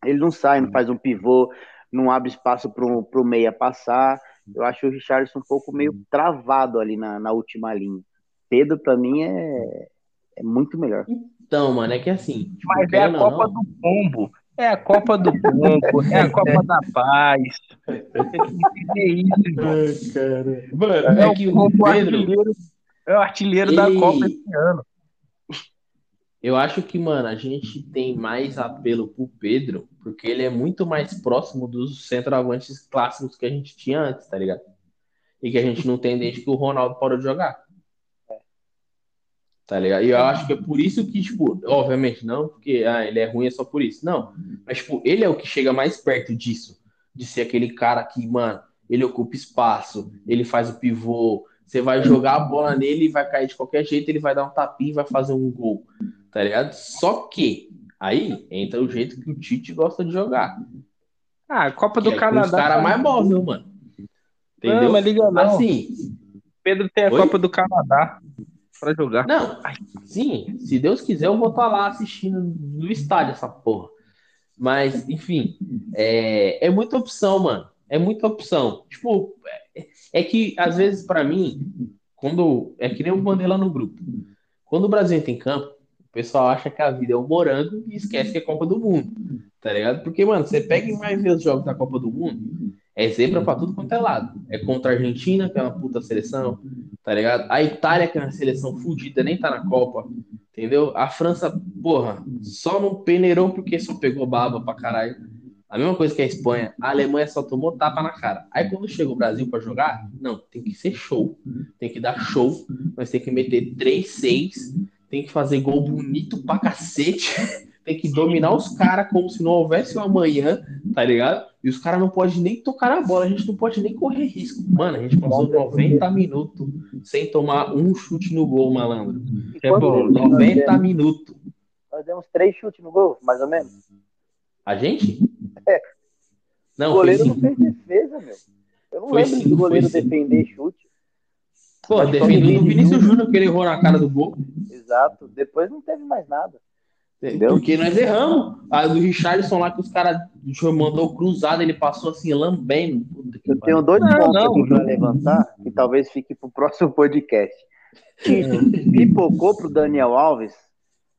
Ele não sai, não faz um pivô, não abre espaço para o meia passar. Eu acho o Richardson um pouco meio travado ali na, na última linha. Pedro, para mim, é, é muito melhor. Então, mano, é que assim, tipo, Mas é a Copa não, do Pombo. É a Copa do Pombo. É a Copa da Paz. Você tem que entender isso, irmão. Mano, É é que o Pedro, artilheiro. É o artilheiro da Copa esse ano. eu acho que, mano, a gente tem mais apelo pro Pedro, porque ele é muito mais próximo dos centroavantes clássicos que a gente tinha antes, tá ligado? E que a gente não tem desde que o Ronaldo parou de jogar. Tá ligado? E eu acho que é por isso que, tipo, obviamente, não porque ah, ele é ruim, é só por isso. Não. Mas, tipo, ele é o que chega mais perto disso. De ser aquele cara que, mano, ele ocupa espaço, ele faz o pivô. Você vai jogar a bola nele e vai cair de qualquer jeito, ele vai dar um tapinha e vai fazer um gol. Tá ligado? Só que aí entra o jeito que o Tite gosta de jogar. Ah, a Copa Que do é Canadá. os caras mais móvel, mano. Entendeu? Não, mas liga não. Assim, Pedro tem a Oi? Copa do Canadá pra jogar. Não, sim, se Deus quiser, eu vou estar lá assistindo no estádio essa porra. Mas, enfim, é, é muita opção, mano. É muita opção. Tipo, é, é que às vezes, pra mim, quando. É que nem eu mandei lá no grupo. Quando o Brasil entra em campo, o pessoal acha que a vida é um morango e esquece que é Copa do Mundo. Tá ligado? Porque, mano, você pega e vai ver os jogos da Copa do Mundo, é zebra pra tudo quanto é lado. É contra a Argentina, que é uma puta seleção, tá ligado? A Itália, que é uma seleção fudida, nem tá na Copa, entendeu? A França, porra, só não peneirou porque só pegou baba pra caralho. A mesma coisa que a Espanha. A Alemanha só tomou tapa na cara. Aí quando chega o Brasil pra jogar, não, tem que ser show. Tem que dar show. Nós tem que meter 3-6. Tem que fazer gol bonito pra cacete. Tem que dominar os caras como se não houvesse um amanhã, tá ligado? E os caras não podem nem tocar na bola, a gente não pode nem correr risco. Mano, a gente passou 90 minutos sem tomar um chute no gol, malandro. É bom, chutes nós 90 demos? minutos. Nós demos três chutes no gol, mais ou menos. A gente? É. o Não, goleiro foi não fez defesa, meu. Eu não Foi lembro cinco, do goleiro defender chute. Pô, que defendendo o o Vinícius Júnior que ele errou na cara do gol. Exato. Depois não teve mais nada. Entendeu? Porque nós erramos. A do Richardson lá que os caras mandou cruzado, ele passou assim, lambendo. Que Eu tenho dois Não, pontos não, aqui para levantar, que talvez fique pro próximo podcast. Tite pipocou pro Daniel Alves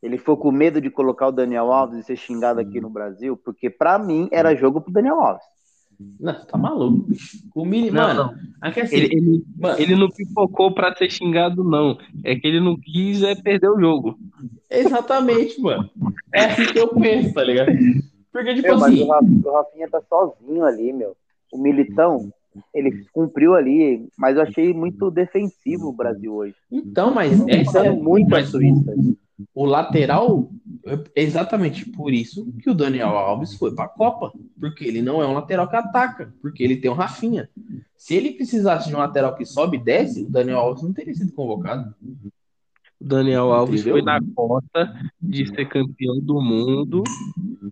ele foi com medo de colocar o Daniel Alves e ser xingado aqui no Brasil, porque para mim era jogo pro Daniel Alves. Não, tá maluco, bicho. O Mili, Não, mano, não. aqui assim, Ele, ele, mano, ele não pipocou pra ser xingado, não. É que ele não quis é perder o jogo. exatamente, mano. É assim que eu penso, tá ligado? Porque, tipo Meu, mas assim, o, Ra- o Rafinha tá sozinho ali, meu. O Militão, ele cumpriu ali, mas eu achei muito defensivo o Brasil hoje. então, mas essa Tá é muito a mas Suíça. O lateral, é exatamente por isso que o Daniel Alves foi pra Copa. Porque ele não é um lateral que ataca, porque ele tem o Rafinha. Se ele precisasse de um lateral que sobe e desce, o Daniel Alves não teria sido convocado. O Daniel Alves Entendeu? foi na cota de ser campeão do mundo,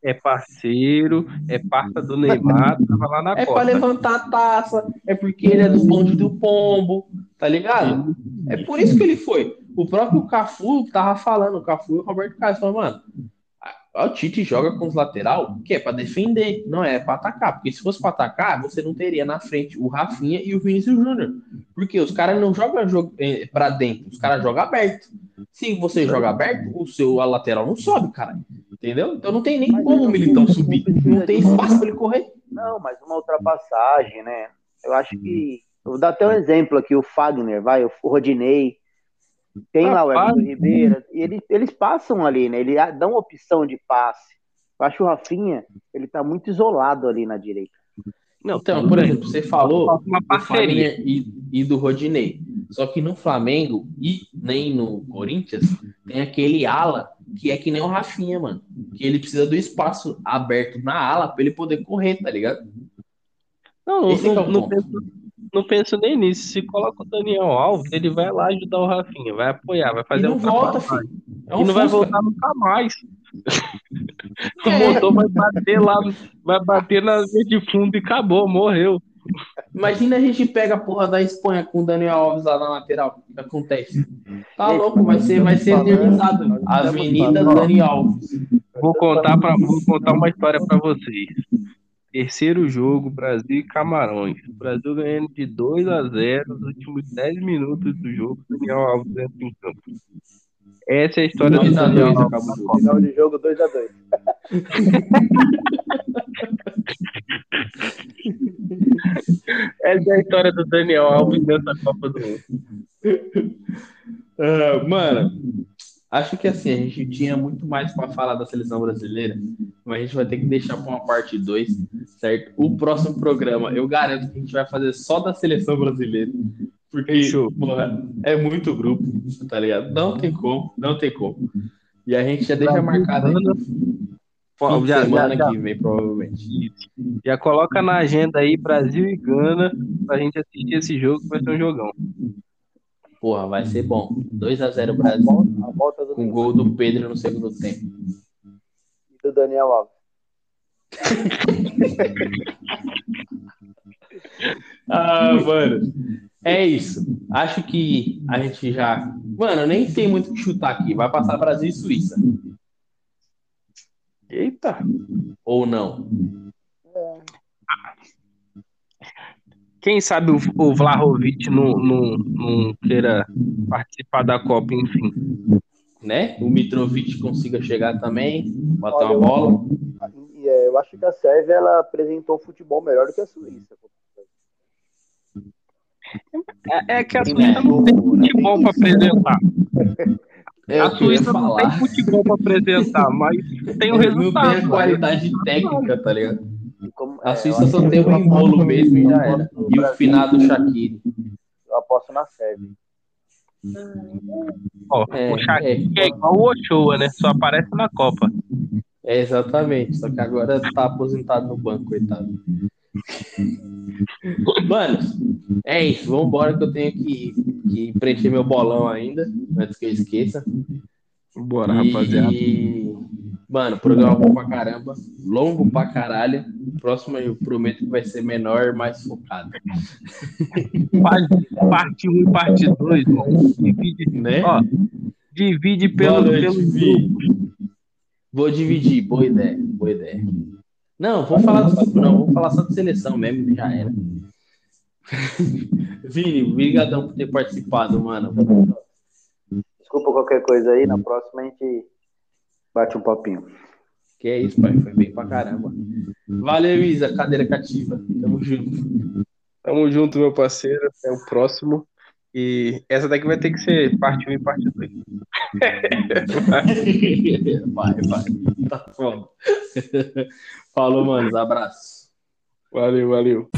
é parceiro, é parça do Neymar, tava lá na É cota. levantar a taça, é porque ele é do bonde do pombo, tá ligado? É por isso que ele foi. O próprio Cafu tava falando, o Cafu e o Roberto Carlos falando, mano, o Tite joga com os lateral, que é pra defender, não é pra atacar. Porque se fosse pra atacar, você não teria na frente o Rafinha e o Vinícius Júnior. Porque os caras não jogam jogo, eh, pra dentro, os caras jogam aberto. Se você joga aberto, o seu a lateral não sobe, cara. Entendeu? Então não tem nem Mas como o Militão subir. Não tem espaço pra ele correr. Não, mas uma ultrapassagem, né? Eu acho que. Vou dar até um exemplo aqui, o Fagner, vai, o Rodinei. Tem lá o Rapaz. Everton Ribeiro. E eles, eles passam ali, né? Eles dão opção de passe. Eu acho que o Rafinha, ele tá muito isolado ali na direita. Não, Então, por exemplo, você falou uma do parceria. E, e do Rodinei. Só que no Flamengo e nem no Corinthians tem aquele ala que é que nem o Rafinha, mano. Que ele precisa do espaço aberto na ala pra ele poder correr, tá ligado? Não, não, Esse que é o não, não penso, não penso nem nisso. Se coloca o Daniel Alves, ele vai lá ajudar o Rafinha, vai apoiar, vai E fazer não um volta, filho. É um E não vai Fusca. voltar nunca mais. O É. motor vai bater lá, vai bater na linha de fundo e acabou, morreu. Imagina a gente pega a porra da Espanha com o Daniel Alves lá na lateral. O que acontece? Tá louco, vai ser, vai ser eternizado. Avenida Daniel Alves. Vou contar, pra, vou contar uma história pra vocês. Terceiro jogo, Brasil e Camarões. O Brasil ganhando de 2 a 0 nos últimos 10 minutos do jogo. Daniel Alves entra em campo. Essa é a história do 2 a Daniel 2 Alves. acabou. Final de jogo 2x2. Essa é a história do Daniel Alves nessa Copa do Mundo. Ah, mano, acho que assim, a gente tinha muito mais para falar da seleção brasileira, mas a gente vai ter que deixar para uma parte 2, certo? O próximo programa, eu garanto que a gente vai fazer só da seleção brasileira. Porque, porra, é muito grupo, tá ligado? Não tem como, não tem como. E a gente já deixa marcado aí. Pô, já, semana já, que vem, provavelmente. já coloca na agenda aí Brasil e Gana pra gente assistir esse jogo, que vai ser um jogão. Porra, vai ser bom. 2x0 Brasil, A volta do, com gol do Pedro no segundo tempo. do Daniel Alves. Ah, mano. É isso. Acho que a gente já. Mano, nem tem muito o que chutar aqui. Vai passar Brasil e Suíça. Eita! Ou não? Quem sabe o, o Vlahovic não, não, não queira participar da Copa, enfim. Né? O Mitrovic consiga chegar também, bater Olha, uma bola. É, eu acho que a Sérvia ela apresentou um futebol melhor do que a Suíça. É, é que a Suíça não tem né? futebol pra apresentar. É a Suíça não tem futebol pra apresentar, mas tem o não resultado. tem a qualidade técnica, tá ligado? Como- A é, Suíça eu só tem o eu embolo mesmo e já era. E o finado Shaqiri. Eu aposto na Sérvia. Ó, É, o Shaqiri é igual o Ochoa, né? Só aparece na Copa. É, exatamente. Só que agora tá aposentado no banco, coitado. Mano, é isso. Vamos embora que eu tenho que, que preencher meu bolão ainda, antes que eu esqueça. Bora, E, rapaziada. Mano, programa bom pra caramba, longo pra caralho. Próximo eu prometo que vai ser menor, mais focado. Parte- Parte 1 e parte 2, mano. Divide, Né? ó, divide pelo, noite, pelo Vi. Vou dividir, boa ideia, boa ideia. Não, vou falar só, não, vou falar só de seleção mesmo, já era. Vini, brigadão por ter participado, mano. Desculpa qualquer coisa aí, na próxima a gente Bate um papinho. Que é isso, pai. Foi bem pra caramba. Valeu, Isa. Cadeira cativa. Tamo junto. Tamo junto, meu parceiro. Até o próximo. E essa daqui vai ter que ser parte 1 e parte 2. vai, vai. Tá foda. Falou, mano. Abraço. Valeu, valeu.